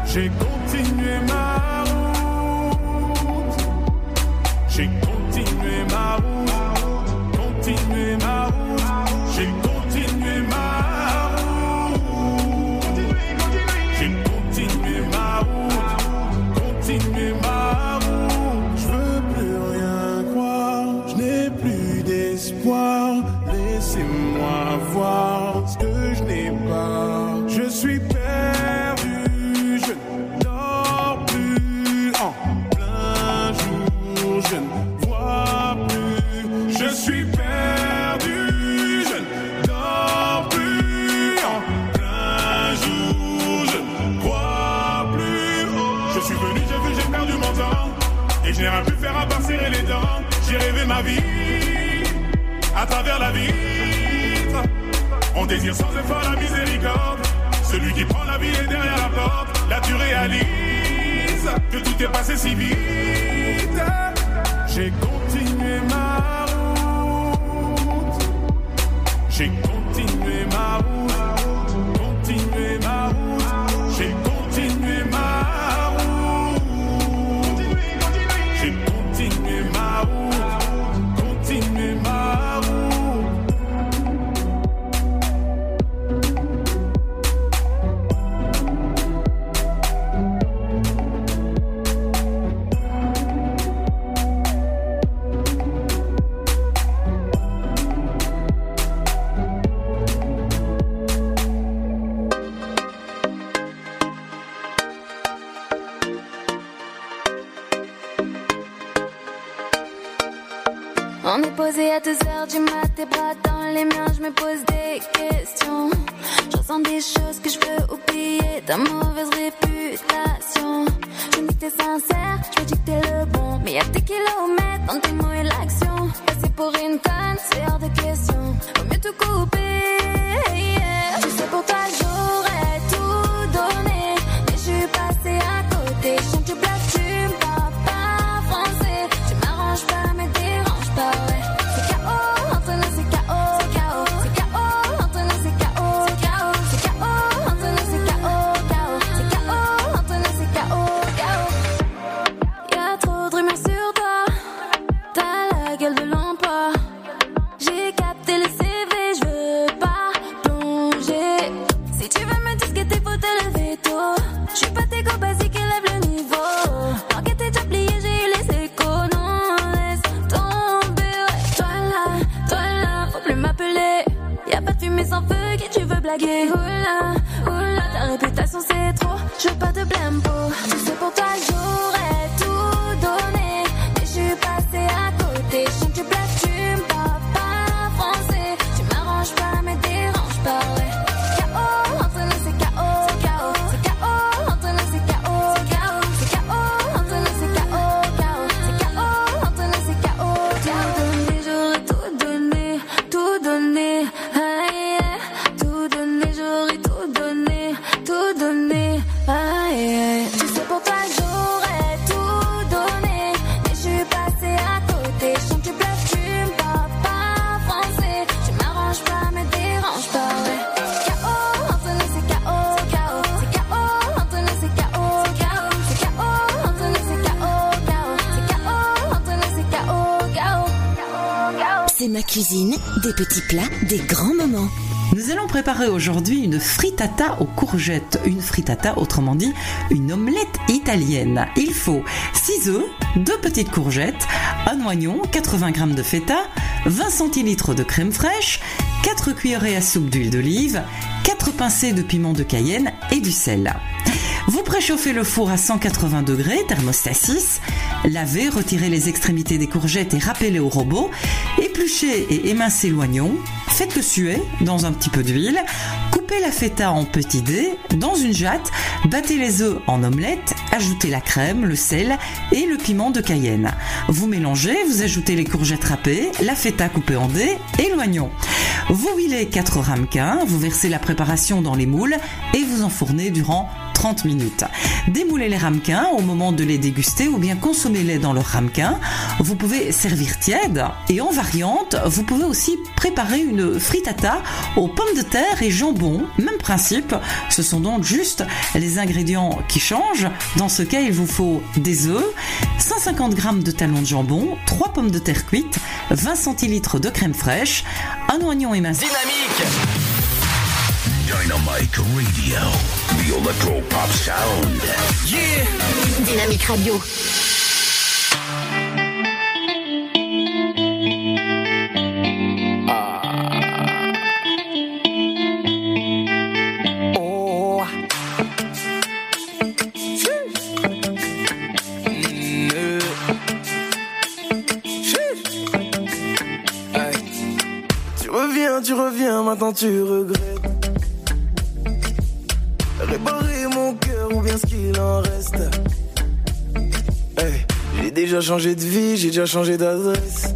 J'ai continué ma route. J'ai continué ma route. Continué ma route. J'ai continué ma route. J'ai continué ma route. Continué ma route. Je veux plus rien croire. Je n'ai plus d'espoir. Laissez-moi voir On désire sans effort la miséricorde. Celui qui prend la vie est derrière la porte. Là tu réalises que tout est passé si vite. J'ai continué ma route. J'ai continué ma route. Des petits plats, des grands moments. Nous allons préparer aujourd'hui une frittata aux courgettes. Une frittata, autrement dit, une omelette italienne. Il faut 6 œufs, 2 petites courgettes, un oignon, 80 g de feta, 20 centilitres de crème fraîche, 4 cuillerées à soupe d'huile d'olive, 4 pincées de piment de Cayenne et du sel. Vous préchauffez le four à 180 degrés, thermostat 6. Lavez, retirez les extrémités des courgettes et râpez-les au robot. Épluchez et émincez l'oignon. Faites-le suer dans un petit peu d'huile. Coupez la feta en petits dés dans une jatte. Battez les œufs en omelette. Ajoutez la crème, le sel et le piment de Cayenne. Vous mélangez, vous ajoutez les courgettes râpées, la feta coupée en dés et l'oignon. Vous huilez 4 ramequins, vous versez la préparation dans les moules et vous enfournez durant 30 minutes. Démoulez les ramequins au moment de les déguster ou bien consommez-les dans leur ramequin. Vous pouvez servir tiède et en variante, vous pouvez aussi préparer une frittata aux pommes de terre et jambon. Même principe, ce sont donc juste les ingrédients qui changent. Dans ce cas, il vous faut des œufs, 150 g de talons de jambon, 3 pommes de terre cuites, 20 centilitres de crème fraîche, un oignon émincé. Dynamique Radio, the electro pop sound. Yeah. Dynamique Radio. Oh. Hey. Tu reviens, tu reviens, maintenant tu regrettes. Ce qu'il en reste. J'ai déjà changé de vie, j'ai déjà changé d'adresse.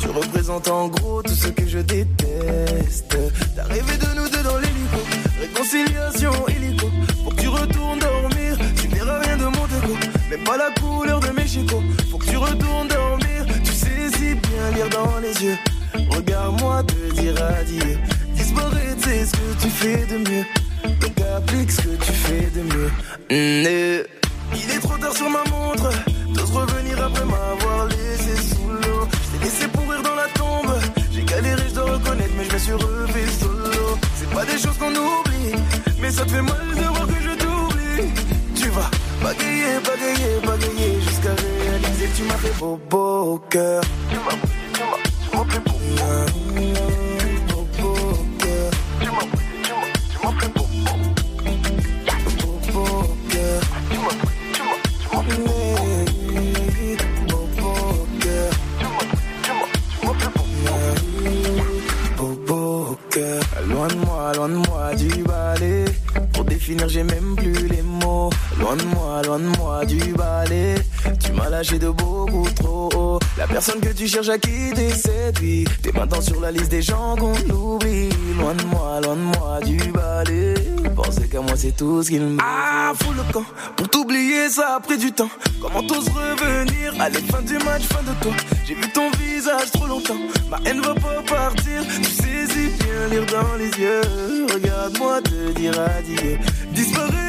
Tu représentes en gros tout ce que je déteste. T'as rêvé de nous deux dans l'hélico. Réconciliation illico. Faut que tu retournes dormir. Tu verras rien de mon déco. Même pas la couleur de mes chicots. Faut que tu retournes dormir. Tu sais si bien lire dans les yeux. Regarde-moi te dire adieu. Disparaître, c'est ce que tu fais de mieux. Donc applique ce que tu fais de mieux. Mm. Il est trop tard sur ma montre. T'oses revenir après m'avoir laissé sous l'eau. Je t'ai laissé pourrir dans la tombe. J'ai galéré, je dois reconnaître, mais je me suis refait solo. C'est pas des choses qu'on oublie, mais ça te fait mal de voir que je t'oublie. Tu vas bagayer, bagayer, bagayer jusqu'à réaliser que tu m'as fait beau, beau au cœur. Tu m'as, tu m'as, tu m'as fait beau. Beau, loin de moi du balai. Pour définir, j'ai même plus les mots. Loin de moi, loin de moi du balai. Tu m'as lâché de beaucoup trop haut. La personne que tu cherches à quitter vie. T'es maintenant sur la liste des gens qu'on oublie. Loin de moi, loin de moi du balai. Penser qu'à moi, c'est tout ce qu'il me Ah, fous le camp. Pour t'oublier, ça a pris du temps. Comment t'oses revenir? Allez, fin du match, fin de toi. J'ai vu ton visage trop longtemps. Ma haine va pas partir. Tu sais si bien lire dans les yeux. Regarde-moi te dire adieu. Disparaître,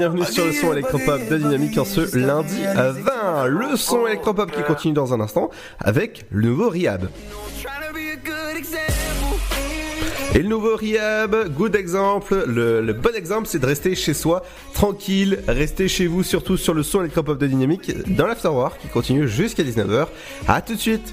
bienvenue sur le son électropop de Dynamique en ce lundi à 20. Le son électropop qui continue dans un instant avec le nouveau Rihab. Et le nouveau Rihab, good exemple, le, le bon exemple c'est de rester chez soi, tranquille, rester chez vous surtout sur le son électropop de Dynamique dans l'Afterwork qui continue jusqu'à 19h. A tout de suite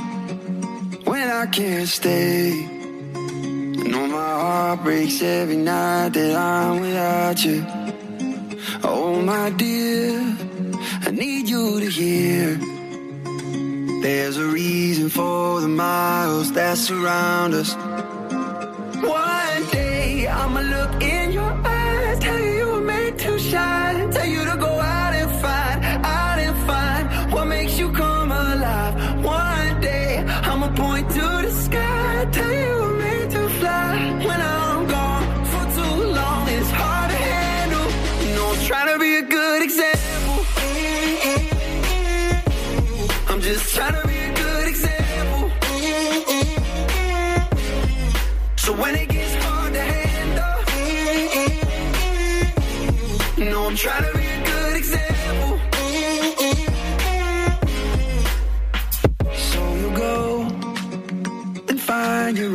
I can't stay. I know my heart breaks every night that I'm without you. Oh, my dear, I need you to hear. There's a reason for the miles that surround us.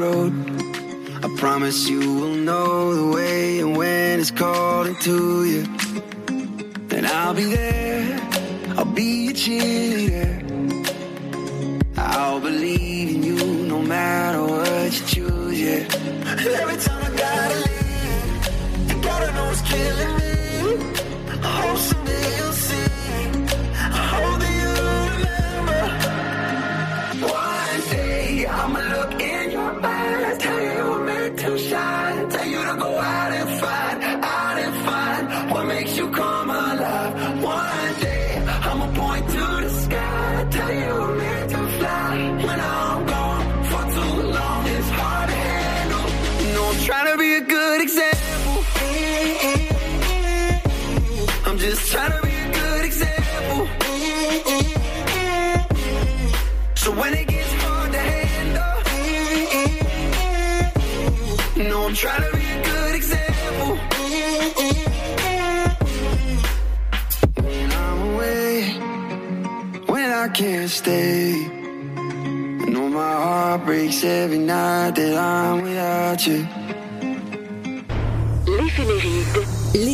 Road. I promise you will know the way and when it's calling to you. Then I'll be there, I'll be your cheerleader. I'll believe in you no matter what you choose, yeah. And every time I gotta leave, you gotta know it's killing me. I hope example. I'm just trying to be a good example. So when it gets hard to handle, know I'm trying to be a good example. When I'm away, when I can't stay, I know my heart breaks every night that I'm without you. L'éphéméride.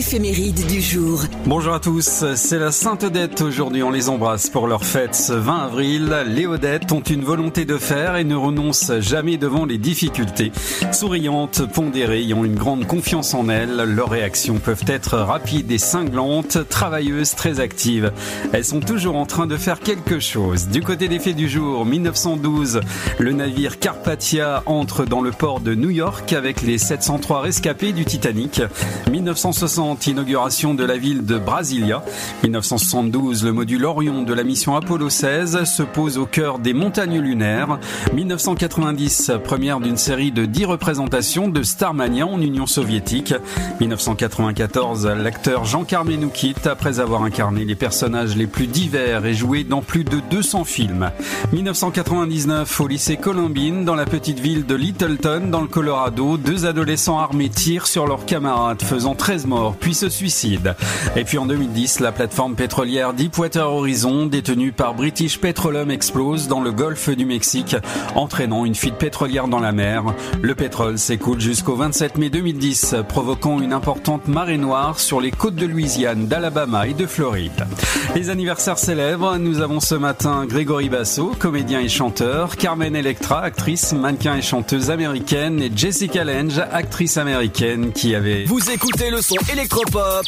Du jour. Bonjour à tous, c'est la Sainte Odette aujourd'hui, on les embrasse pour leur fête ce 20 avril. Les Odettes ont une volonté de faire et ne renoncent jamais devant les difficultés. Souriantes, pondérées, ont une grande confiance en elles, leurs réactions peuvent être rapides et cinglantes, travailleuses, très actives. Elles sont toujours en train de faire quelque chose. Du côté des faits du jour, 1912, le navire Carpathia entre dans le port de New York avec les 703 rescapés du Titanic. 1960, inauguration de la ville de Brasilia. 1972, le module Orion de la mission Apollo 16 se pose au cœur des montagnes lunaires. 1990, première d'une série de 10 représentations de Starmania en Union soviétique. 1994, l'acteur Jean Carmenou quitte après avoir incarné les personnages les plus divers et joué dans plus de 200 films. 1999, au lycée Columbine, dans la petite ville de Littleton, dans le Colorado, deux adolescents armés tirent sur leurs camarades, faisant 13 morts, puis se suicident. Et puis en 2010, la plateforme pétrolière Deepwater Horizon, détenue par British Petroleum, explose dans le golfe du Mexique, entraînant une fuite pétrolière dans la mer. Le pétrole s'écoule jusqu'au 27 mai 2010, provoquant une importante marée noire sur les côtes de Louisiane, d'Alabama et de Floride. Les anniversaires célèbres, nous avons ce matin Grégory Basso, comédien et chanteur, Carmen Electra, actrice, mannequin et chanteuse américaine, et Jessica Lange, actrice américaine qui avait... Vous écoutez le son électropop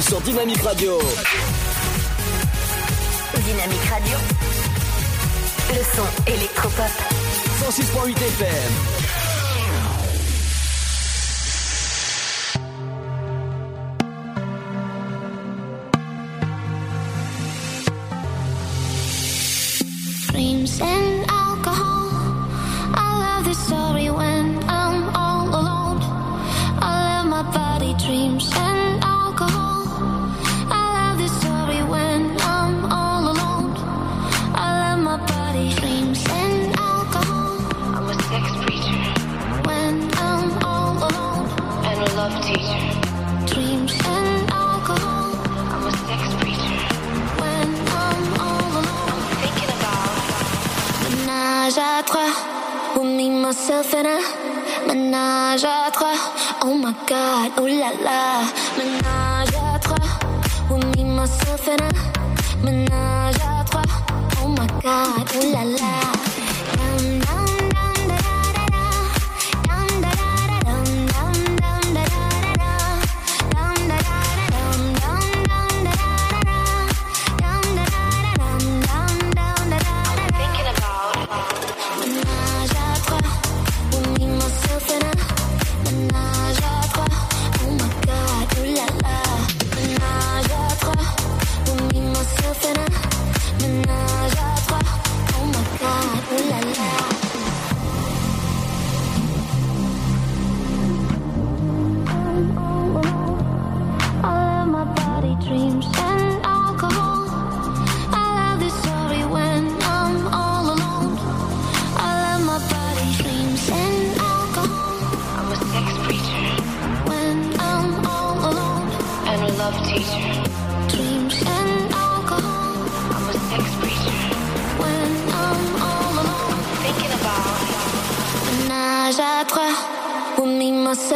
sur Dynamique Radio. Dynamique Radio. Le son électropop. 106.8 FM. Dreams and à trois. With me, myself and I. Menage à trois. Oh my god, oh la la. Menage à trois. With me, myself and I. Menage à trois. Oh my god, oh la la.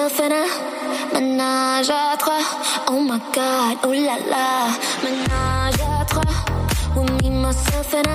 Myself and I. Ménage à trois, oh my god, oh la la. Ménage à trois, with me, myself and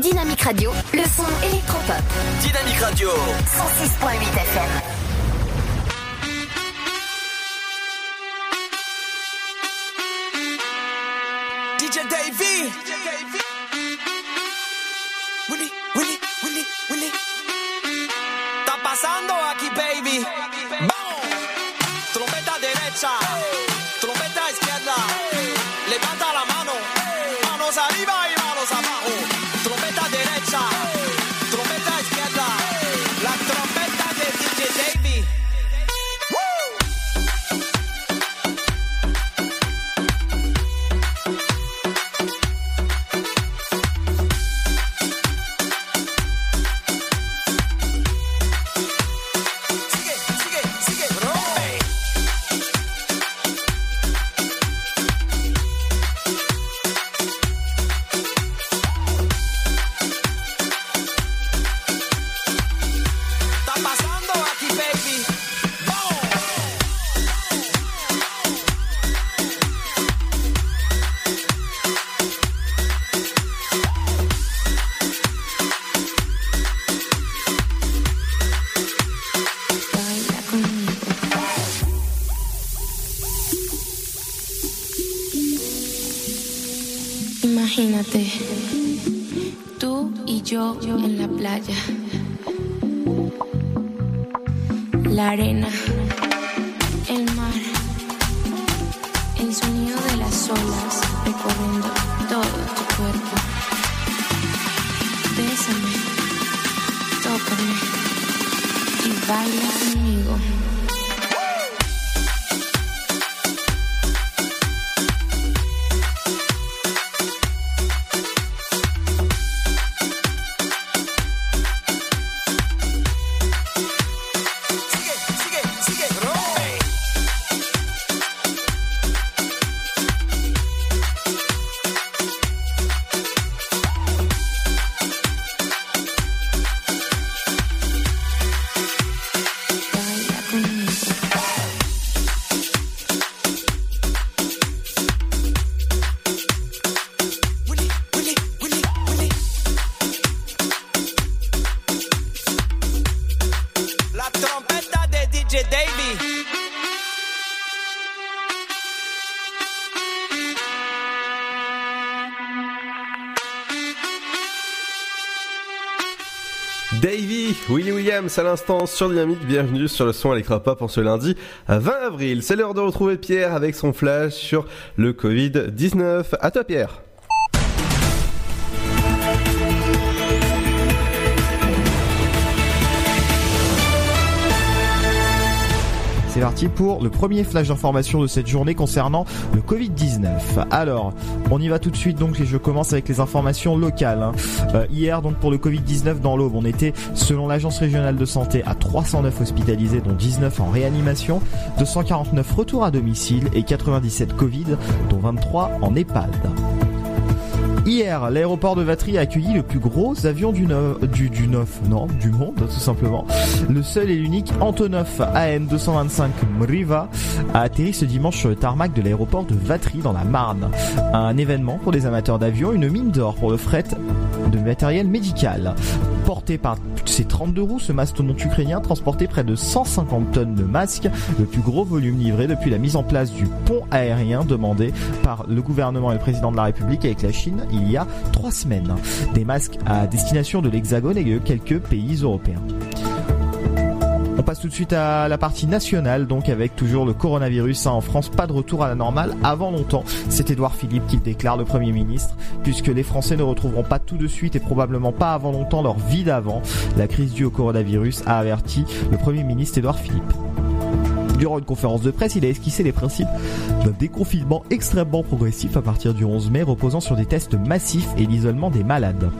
Dynamique Radio, le son électropop. Dynamique Radio. 106.8 FM. Williams à l'instant sur Dynamique, bienvenue sur le son Electropop en ce lundi 20 avril. C'est l'heure de retrouver Pierre avec son flash sur le Covid-19. À toi Pierre C'est parti pour le premier flash d'information de cette journée concernant le Covid-19. Alors, on y va tout de suite donc et je commence avec les informations locales. hein. Euh, hier donc pour le Covid-19 dans l'Aube, on était selon l'agence régionale de santé à 309 hospitalisés dont 19 en réanimation, 249 retours à domicile et 97 Covid dont 23 en EHPAD. Hier, l'aéroport de Vatry a accueilli le plus gros avion du, neuf, non, du monde, tout simplement. Le seul et l'unique Antonov AN225 Mriva a atterri ce dimanche sur le tarmac de l'aéroport de Vatry dans la Marne. Un événement pour les amateurs d'avions, une mine d'or pour le fret de matériel médical. Porté par ses 32 roues, ce mastodonte ukrainien transportait près de 150 tonnes de masques, le plus gros volume livré depuis la mise en place du pont aérien demandé par le gouvernement et le président de la République avec la Chine il y a trois semaines. Des masques à destination de l'Hexagone et de quelques pays européens. Tout de suite à la partie nationale, donc avec toujours le coronavirus hein. en France. Pas de retour à la normale avant longtemps. C'est Édouard Philippe qui déclare, le Premier ministre, puisque les Français ne retrouveront pas tout de suite et probablement pas avant longtemps leur vie d'avant. La crise due au coronavirus a averti le Premier ministre Édouard Philippe. Durant une conférence de presse, il a esquissé les principes d'un déconfinement extrêmement progressif à partir du 11 mai, reposant sur des tests massifs et l'isolement des malades.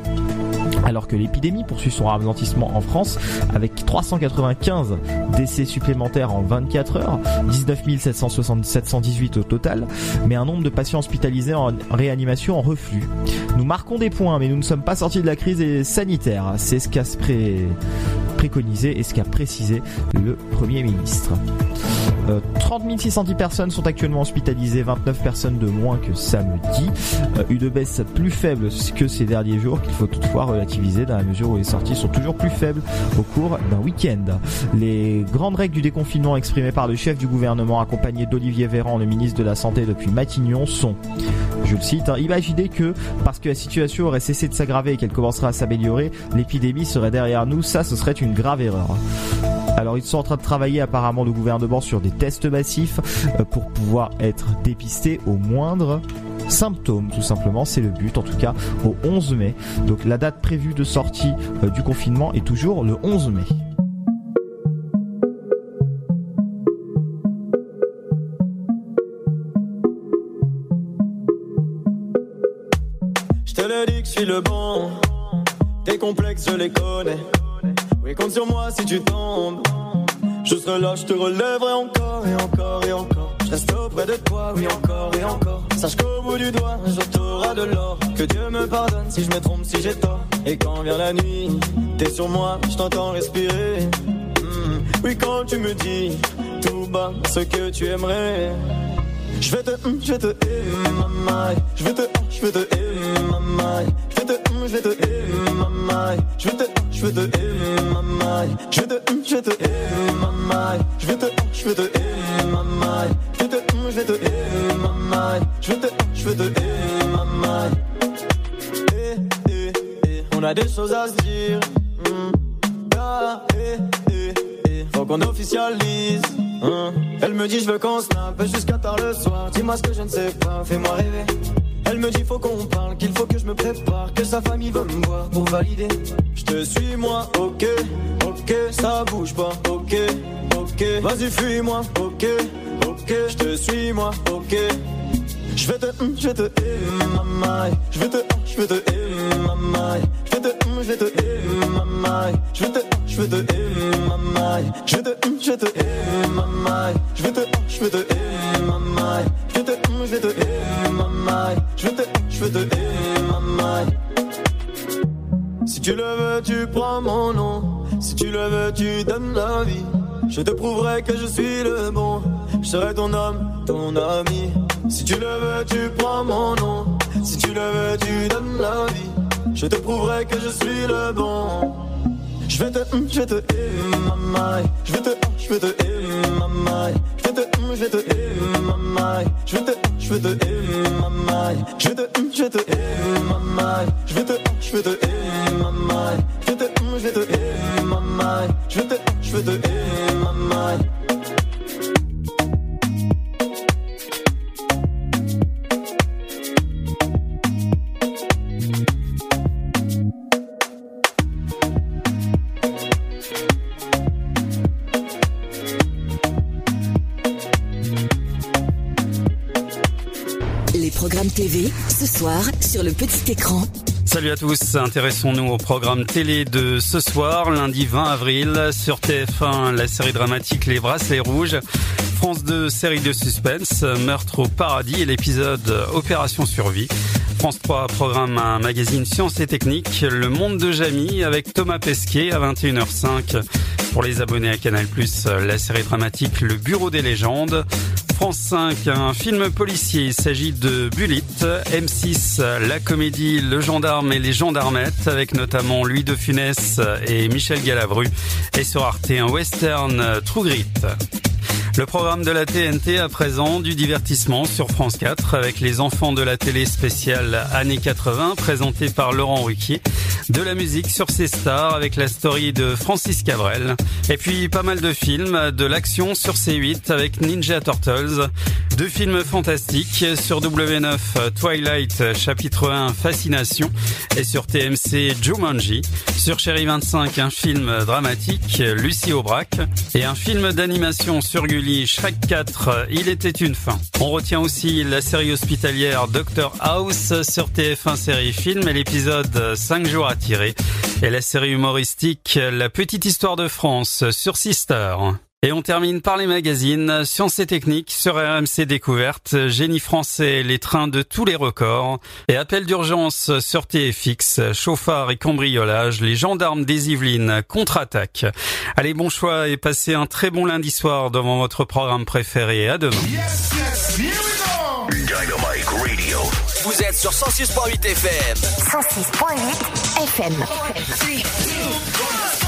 Alors que l'épidémie poursuit son ralentissement en France avec 395 décès supplémentaires en 24 heures, 19 718 au total, mais un nombre de patients hospitalisés en réanimation en reflux. Nous marquons des points, mais nous ne sommes pas sortis de la crise sanitaire. C'est ce qu'a et ce qu'a précisé le Premier ministre. 30 610 personnes sont actuellement hospitalisées, 29 personnes de moins que samedi. Euh, une baisse plus faible que ces derniers jours qu'il faut toutefois relativiser dans la mesure où les sorties sont toujours plus faibles au cours d'un week-end. Les grandes règles du déconfinement exprimées par le chef du gouvernement accompagné d'Olivier Véran, le ministre de la Santé depuis Matignon, sont je le cite, hein, imaginez que parce que la situation aurait cessé de s'aggraver et qu'elle commencerait à s'améliorer, l'épidémie serait derrière nous, ça ce serait une grave erreur. Alors ils sont en train de travailler apparemment le gouvernement sur des tests massifs euh, pour pouvoir être dépistés au moindre symptômes tout simplement. C'est le but en tout cas au 11 mai. Donc la date prévue de sortie euh, du confinement est toujours le 11 mai. Je te le dis que je suis le bon. Tes complexes je les connais oui, compte sur moi si tu tombes. Je serai là, je te relèverai encore et encore et encore. Je reste auprès de toi, oui, encore et encore. Sache qu'au bout du doigt, je t'aurai de l'or. Que Dieu me pardonne si je me trompe, si j'ai tort. Et quand vient la nuit, t'es sur moi, je t'entends respirer. Hmm. Oui, quand tu me dis tout bas ce que tu aimerais. Je vais te, hmm, je vais te, maman. Je vais te, je vais te, maman. Je vais te, hmm, je vais te, maman. Je vais te, je vais te, maman. Je vais te, je vais te, maman. Je vais te, je vais te, maman. Je vais te, je vais te, maman. Je vais te, je vais te, maman. Eh, eh, eh. On a des choses à se dire. Mm. Ah, eh, eh, eh. Qu'on officialise. Hein. Elle me dit je veux qu'on snap jusqu'à tard le soir. Dis-moi ce que je ne sais pas, fais-moi rêver. Elle me dit faut qu'on parle, qu'il faut que je me prépare, que sa famille veut me voir pour valider. Je te suis moi, ok, ok, ça bouge pas, ok, ok. Vas-y fuis-moi, ok, ok, je te suis moi, ok. Je vais te, je vais te. Je vais te, je vais te. Je vais te, je vais te, maman. Je te, je te, maman. Je te, je te, maman. Je te, je te, maman. Je te, je te, maman. Je te, je te, maman. Si tu le veux, tu prends mon nom. Si tu le veux, tu donnes la vie. Je te prouverai que je suis le bon. Je serai ton homme, ton ami. Si tu le veux, tu prends mon nom. Si tu le veux, tu donnes la vie. Je te prouverai que je suis le bon. Je vais te, je vais te, maman. Je vais te, je vais te, maman. Je vais te, je vais te. Je vais te, je vais te, maman. Je vais te, je vais te, maman. Je vais te, je vais te, maman. Je vais te, je vais te, maman. Je vais te, je vais te. Sur le petit écran. Salut à tous, intéressons-nous au programme télé de ce soir, lundi 20 avril, sur TF1, la série dramatique Les Bracelets Rouges, France 2, série de suspense, Meurtre au paradis et l'épisode Opération Survie. France 3 programme un magazine Sciences et Techniques, Le Monde de Jamie avec Thomas Pesquet à 21h05. Pour les abonnés à Canal+, la série dramatique Le Bureau des légendes. France 5, un film policier, il s'agit de Bullitt. M6, la comédie Le gendarme et les gendarmettes, avec notamment Louis de Funès et Michel Galabru. Et sur Arte, un western True Grit. Le programme de la TNT à présent du divertissement sur France 4 avec les enfants de la télé spéciale années 80 présenté par Laurent Ruquier. De la musique sur ses stars avec la story de Francis Cabrel. Et puis pas mal de films, de l'action sur C8 avec Ninja Turtles. Deux films fantastiques sur W9 Twilight chapitre 1 Fascination et sur TMC Jumanji. Sur Chéri 25 un film dramatique Lucie Aubrac et un film d'animation sur Gulli Shrek 4, Il était une fin. On retient aussi la série hospitalière Doctor House sur TF1 série film et l'épisode 5 jours à tirer. Et la série humoristique La petite histoire de France sur Sister. Et on termine par les magazines Sciences et Techniques sur RMC Découverte, Génie français, les trains de tous les records et appel d'urgence sur TFX, chauffard et cambriolage, les gendarmes des Yvelines contre-attaque. Allez, bon choix et passez un très bon lundi soir devant votre programme préféré. À demain. Dynamite Radio. Vous êtes sur 106.8 FM. 106.8 FM. I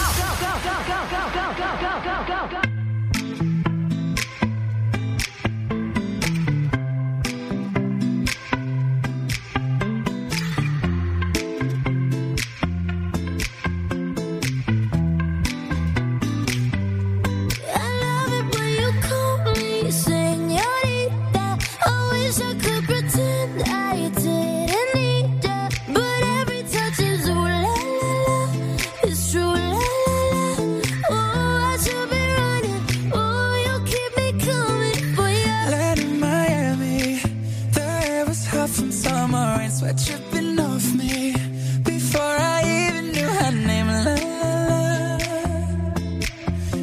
dripping off me. Before I even knew her name, la la.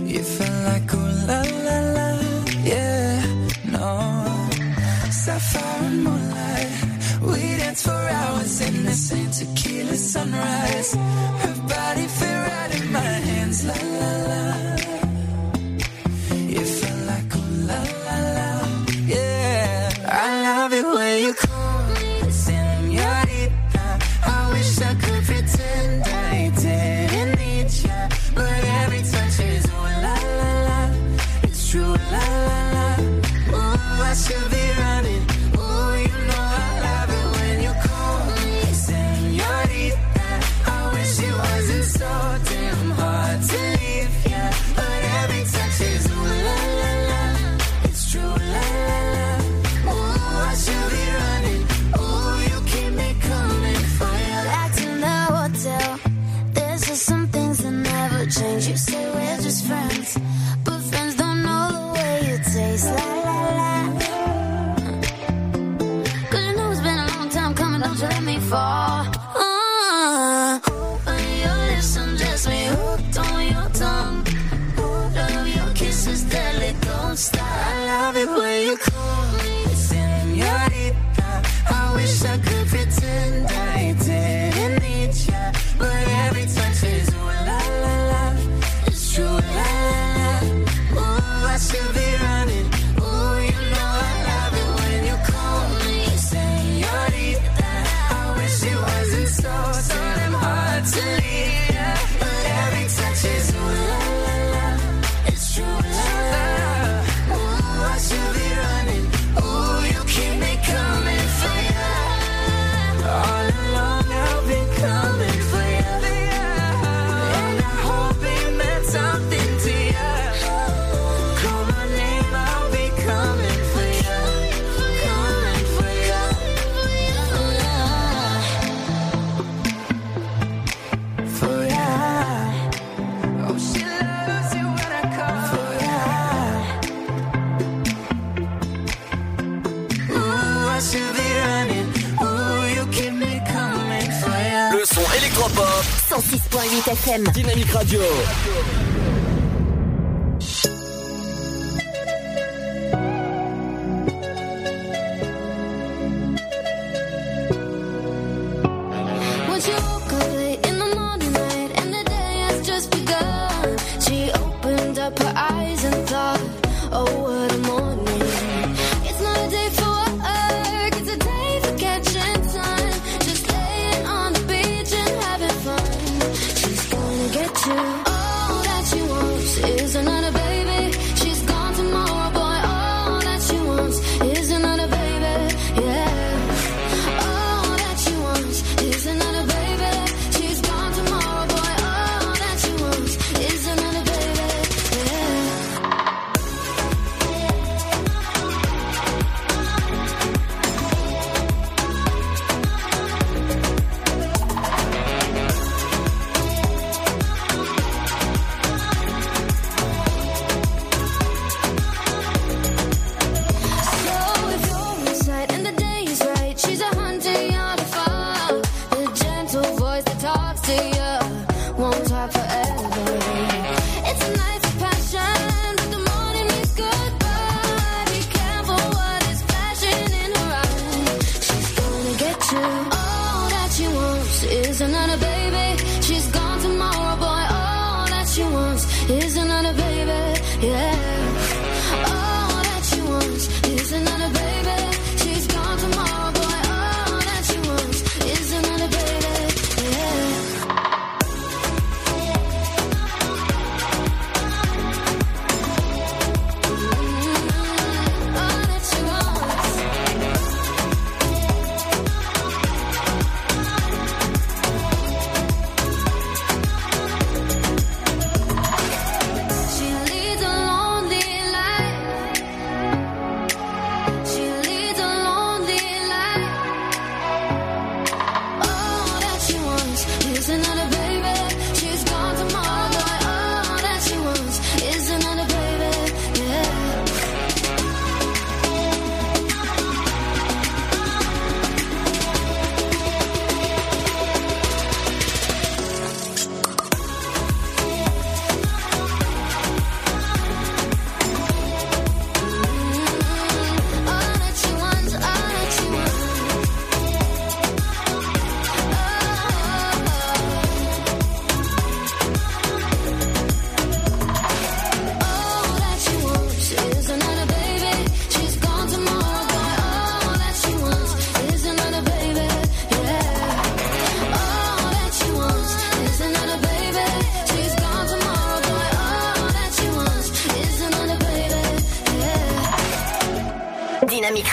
You felt like ooh la la la, yeah, no. Sapphire moonlight, we danced for hours in the tequila sunrise. Dynamique Radio.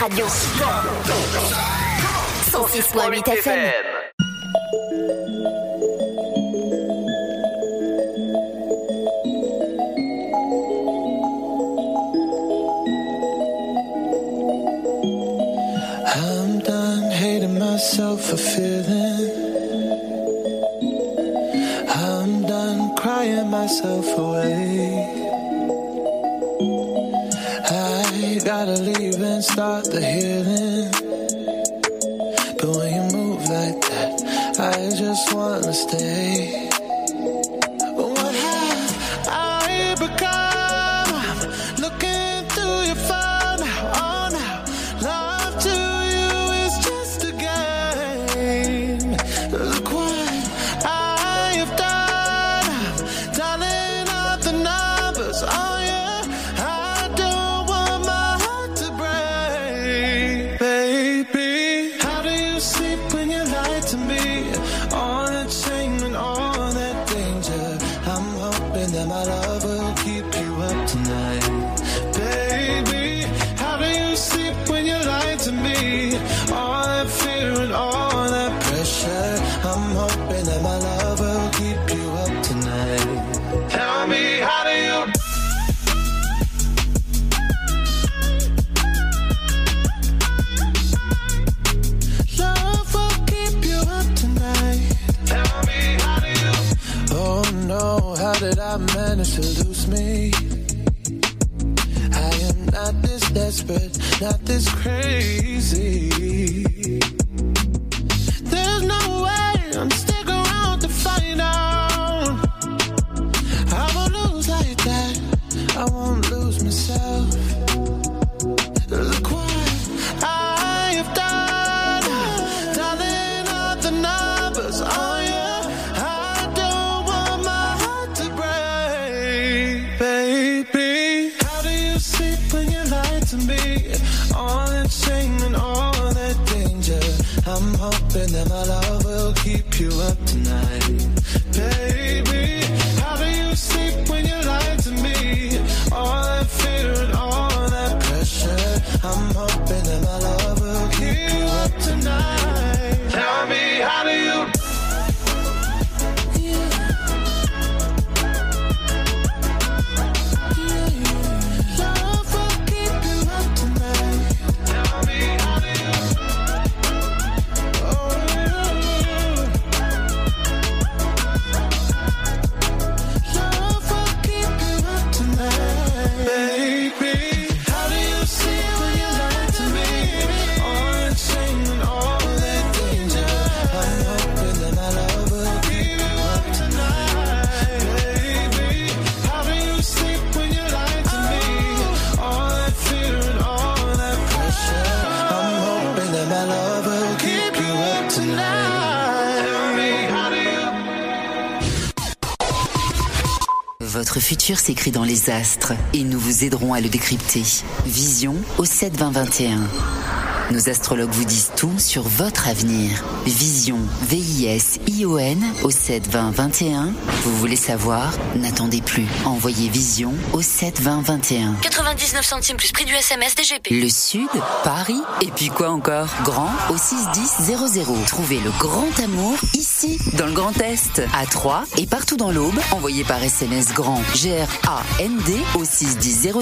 Radio. 106.8 FM. Futur s'écrit dans les astres et nous vous aiderons à le décrypter. Vision au 7 20 21. Nos astrologues vous disent tout sur votre avenir. Vision, V-I-S-I-O-N au 7 20 21. Vous voulez savoir? N'attendez plus. Envoyez Vision au 7 20 21. 99 centimes plus prix du SMS DGP. Le Sud, Paris, et puis quoi encore? Grand au 61000. Trouvez le grand amour ici, dans le Grand Est, à Troyes et partout dans l'Aube. Envoyez par SMS grand G-R-A-N-D au 61000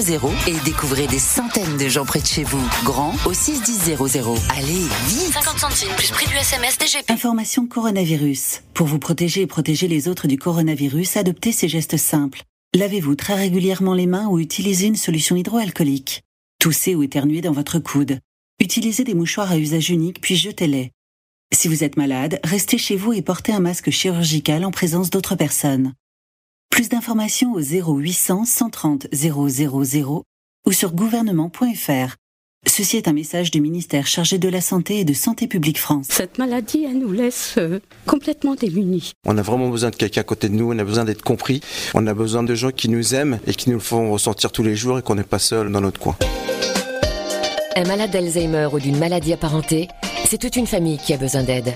et découvrez des centaines de gens près de chez vous. Grand au 61000. Allez, vite 50 centimes plus prix du SMS DGP. Information coronavirus. Pour vous protéger et protéger les autres du coronavirus, adoptez ces gestes simples. Lavez-vous très régulièrement les mains ou utilisez une solution hydroalcoolique. Toussez ou éternuez dans votre coude. Utilisez des mouchoirs à usage unique puis jetez-les. Si vous êtes malade, restez chez vous et portez un masque chirurgical en présence d'autres personnes. Plus d'informations au 0800 130 000 ou sur gouvernement.fr. Ceci est un message du ministère chargé de la Santé et de Santé publique France. Cette maladie, elle nous laisse euh, complètement démunis. On a vraiment besoin de quelqu'un à côté de nous, on a besoin d'être compris, on a besoin de gens qui nous aiment et qui nous le font ressentir tous les jours et qu'on n'est pas seul dans notre coin. Un malade d'Alzheimer ou d'une maladie apparentée, c'est toute une famille qui a besoin d'aide.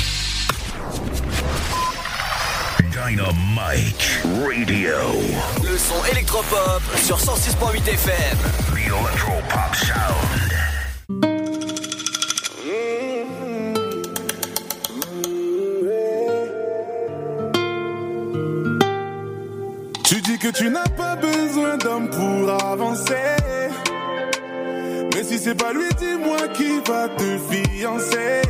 Dynamite Radio. Le son électropop sur 106.8 FM. The Electropop Sound. Tu dis que tu n'as pas besoin d'homme pour avancer. Mais si c'est pas lui, dis-moi qui va te fiancer.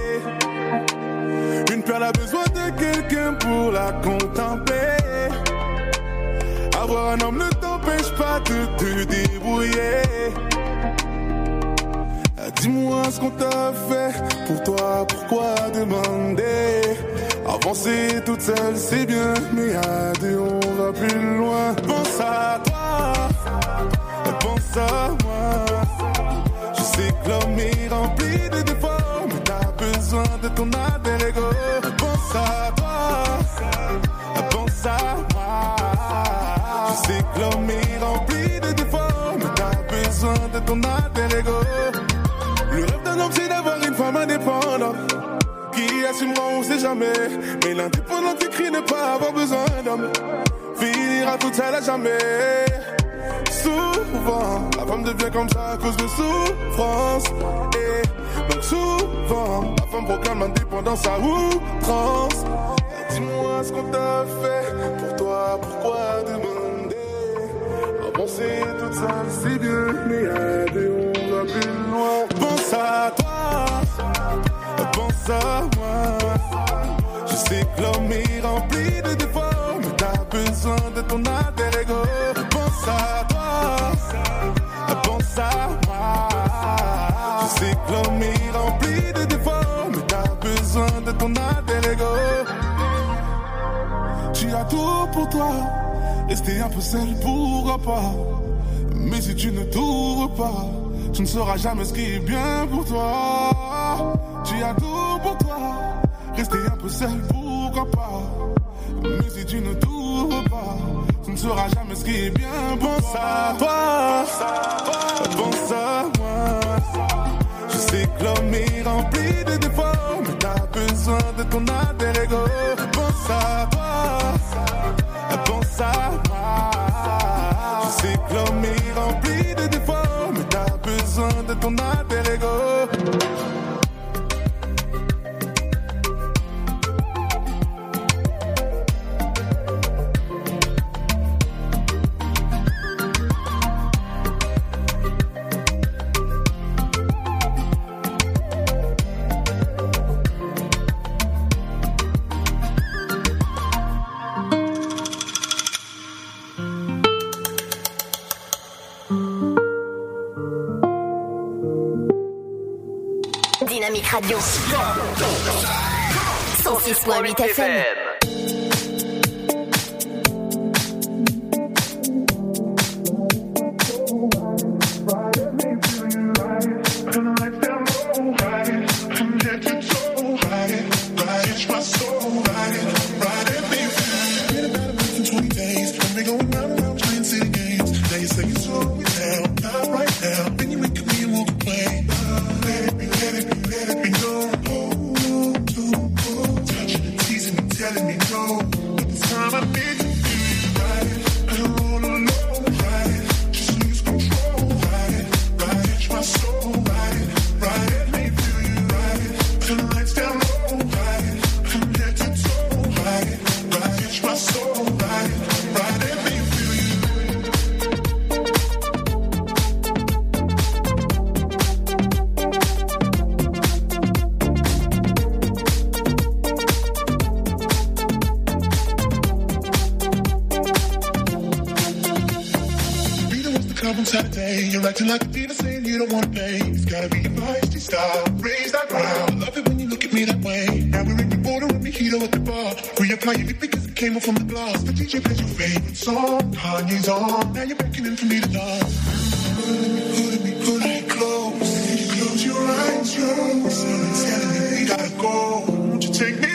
Une perle a besoin de quelqu'un pour la contempler. Avoir un homme ne t'empêche pas de te débrouiller. Ah, Dis-moi ce qu'on t'a fait pour toi, pourquoi demander? Avancer toute seule c'est bien, mais à on va plus loin. Pense à toi, pense à moi. Je sais que l'homme est rempli de défauts, besoin de ton alter ego. Pense à toi, pense à moi. Je sais que l'homme est rempli de défauts, mais t'as besoin de ton alter ego. Le rêve d'un homme, c'est d'avoir une femme indépendante. Qui assumera, on sait jamais. Mais l'indépendant crie ne pas avoir besoin d'homme. Finira toute seule à jamais. Souvent, la femme devient comme ça à cause de souffrance. Donc souvent, la femme proclame l'indépendance à outrance. Dis-moi ce qu'on t'a fait pour toi, pourquoi demander? Avancer toute seule, c'est bien, mais à deux, on va plus loin. Pense à toi, pense à moi. Je sais que l'homme est rempli de défauts, mais t'as besoin de ton alter ego. Pense à toi, Est rempli de défauts, mais t'as besoin de ton alter. Tu as tout pour toi, rester un peu seul, pourquoi pas. Mais si tu ne t'ouvres pas, tu ne sauras jamais ce qui est bien pour toi. Tu as tout pour toi, rester un peu seul, pourquoi pas. Mais si tu ne t'ouvres pas, tu ne sauras jamais ce qui est bien. Pense à toi, pense à moi. Est rempli de défauts, mais t'as besoin de ton alter ego. Pense à toi, pense à moi. Je est rempli de défauts, mais t'as besoin de ton alter ego. Radio. 106.8 FM. acting like a diva saying you don't want to pay. It's gotta be your feisty style. Raise that I Love it when you look at me that way. Now we're in the border and mojito at the bar. Reapply your because it came off on the glass. The DJ plays your favorite song. Kanye's on. Now you're beckoning for me to dance. Put me, put me, close. Close your eyes, yo. Someone's telling me we gotta go. Won't you take me?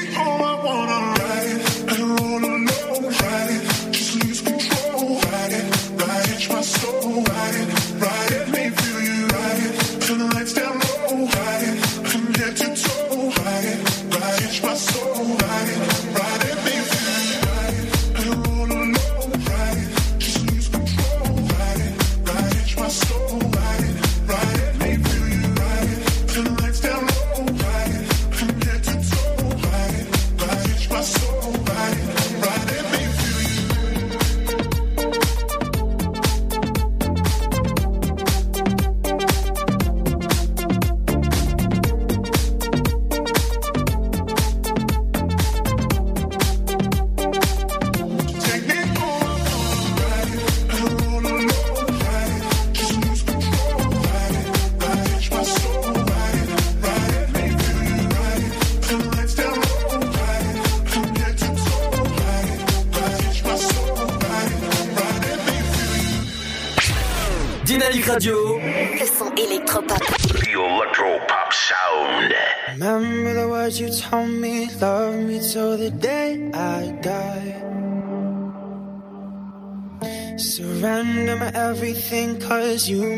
was you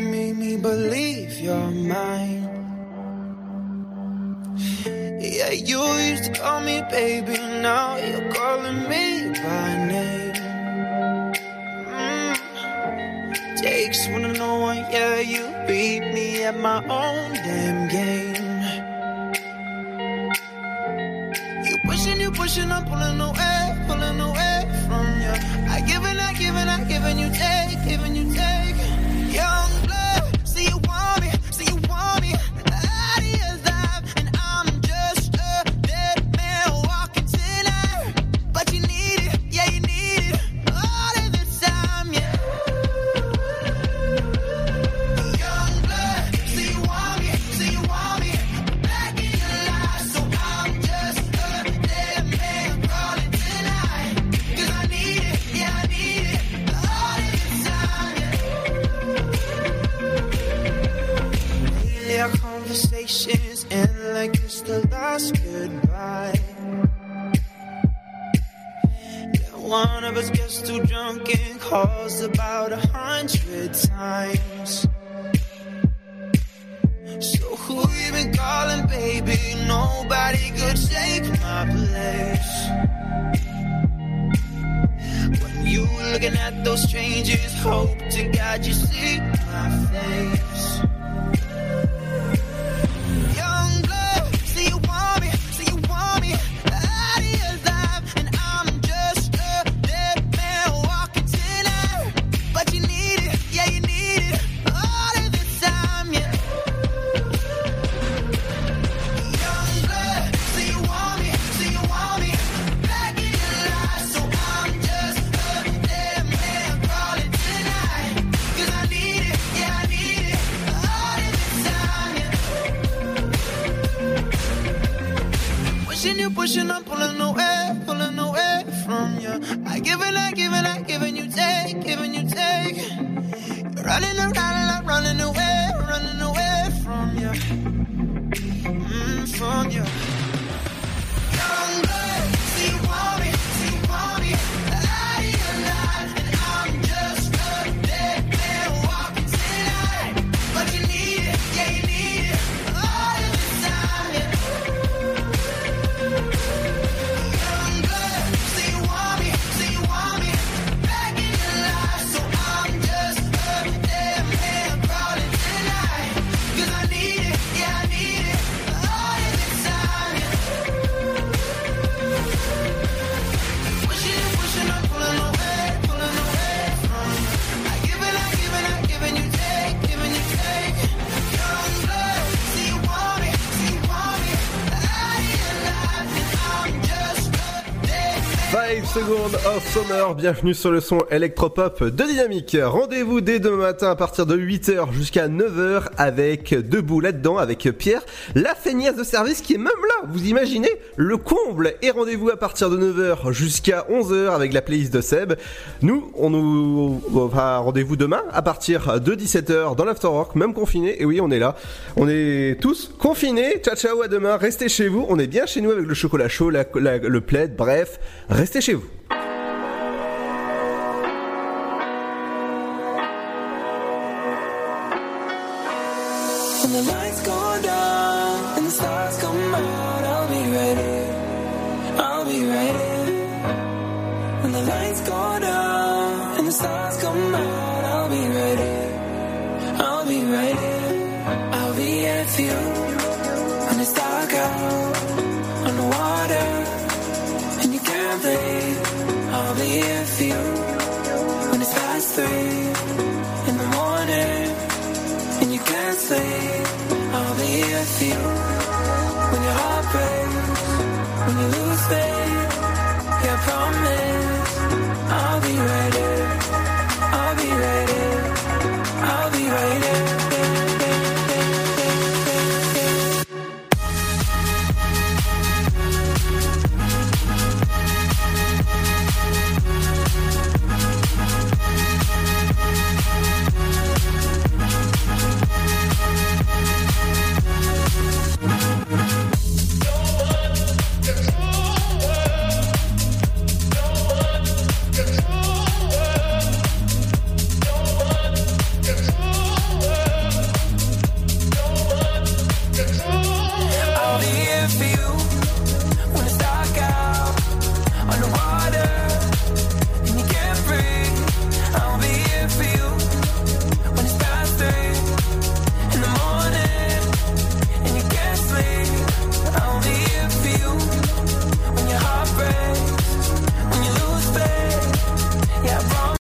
Summer, bienvenue sur le son électropop de Dynamique. Rendez-vous dès demain matin à partir de 8h jusqu'à 9h avec Debout là-dedans, avec Pierre, la feignasse de service qui est même là, vous imaginez Le comble Et rendez-vous à partir de 9h jusqu'à 11h avec la playlist de Seb. Nous, on nous va rendez-vous demain à partir de 17h dans l'Afterwork, même confiné, et oui, on est là. On est tous confinés, ciao ciao, à demain, restez chez vous, on est bien chez nous avec le chocolat chaud, le plaid, bref, restez chez vous.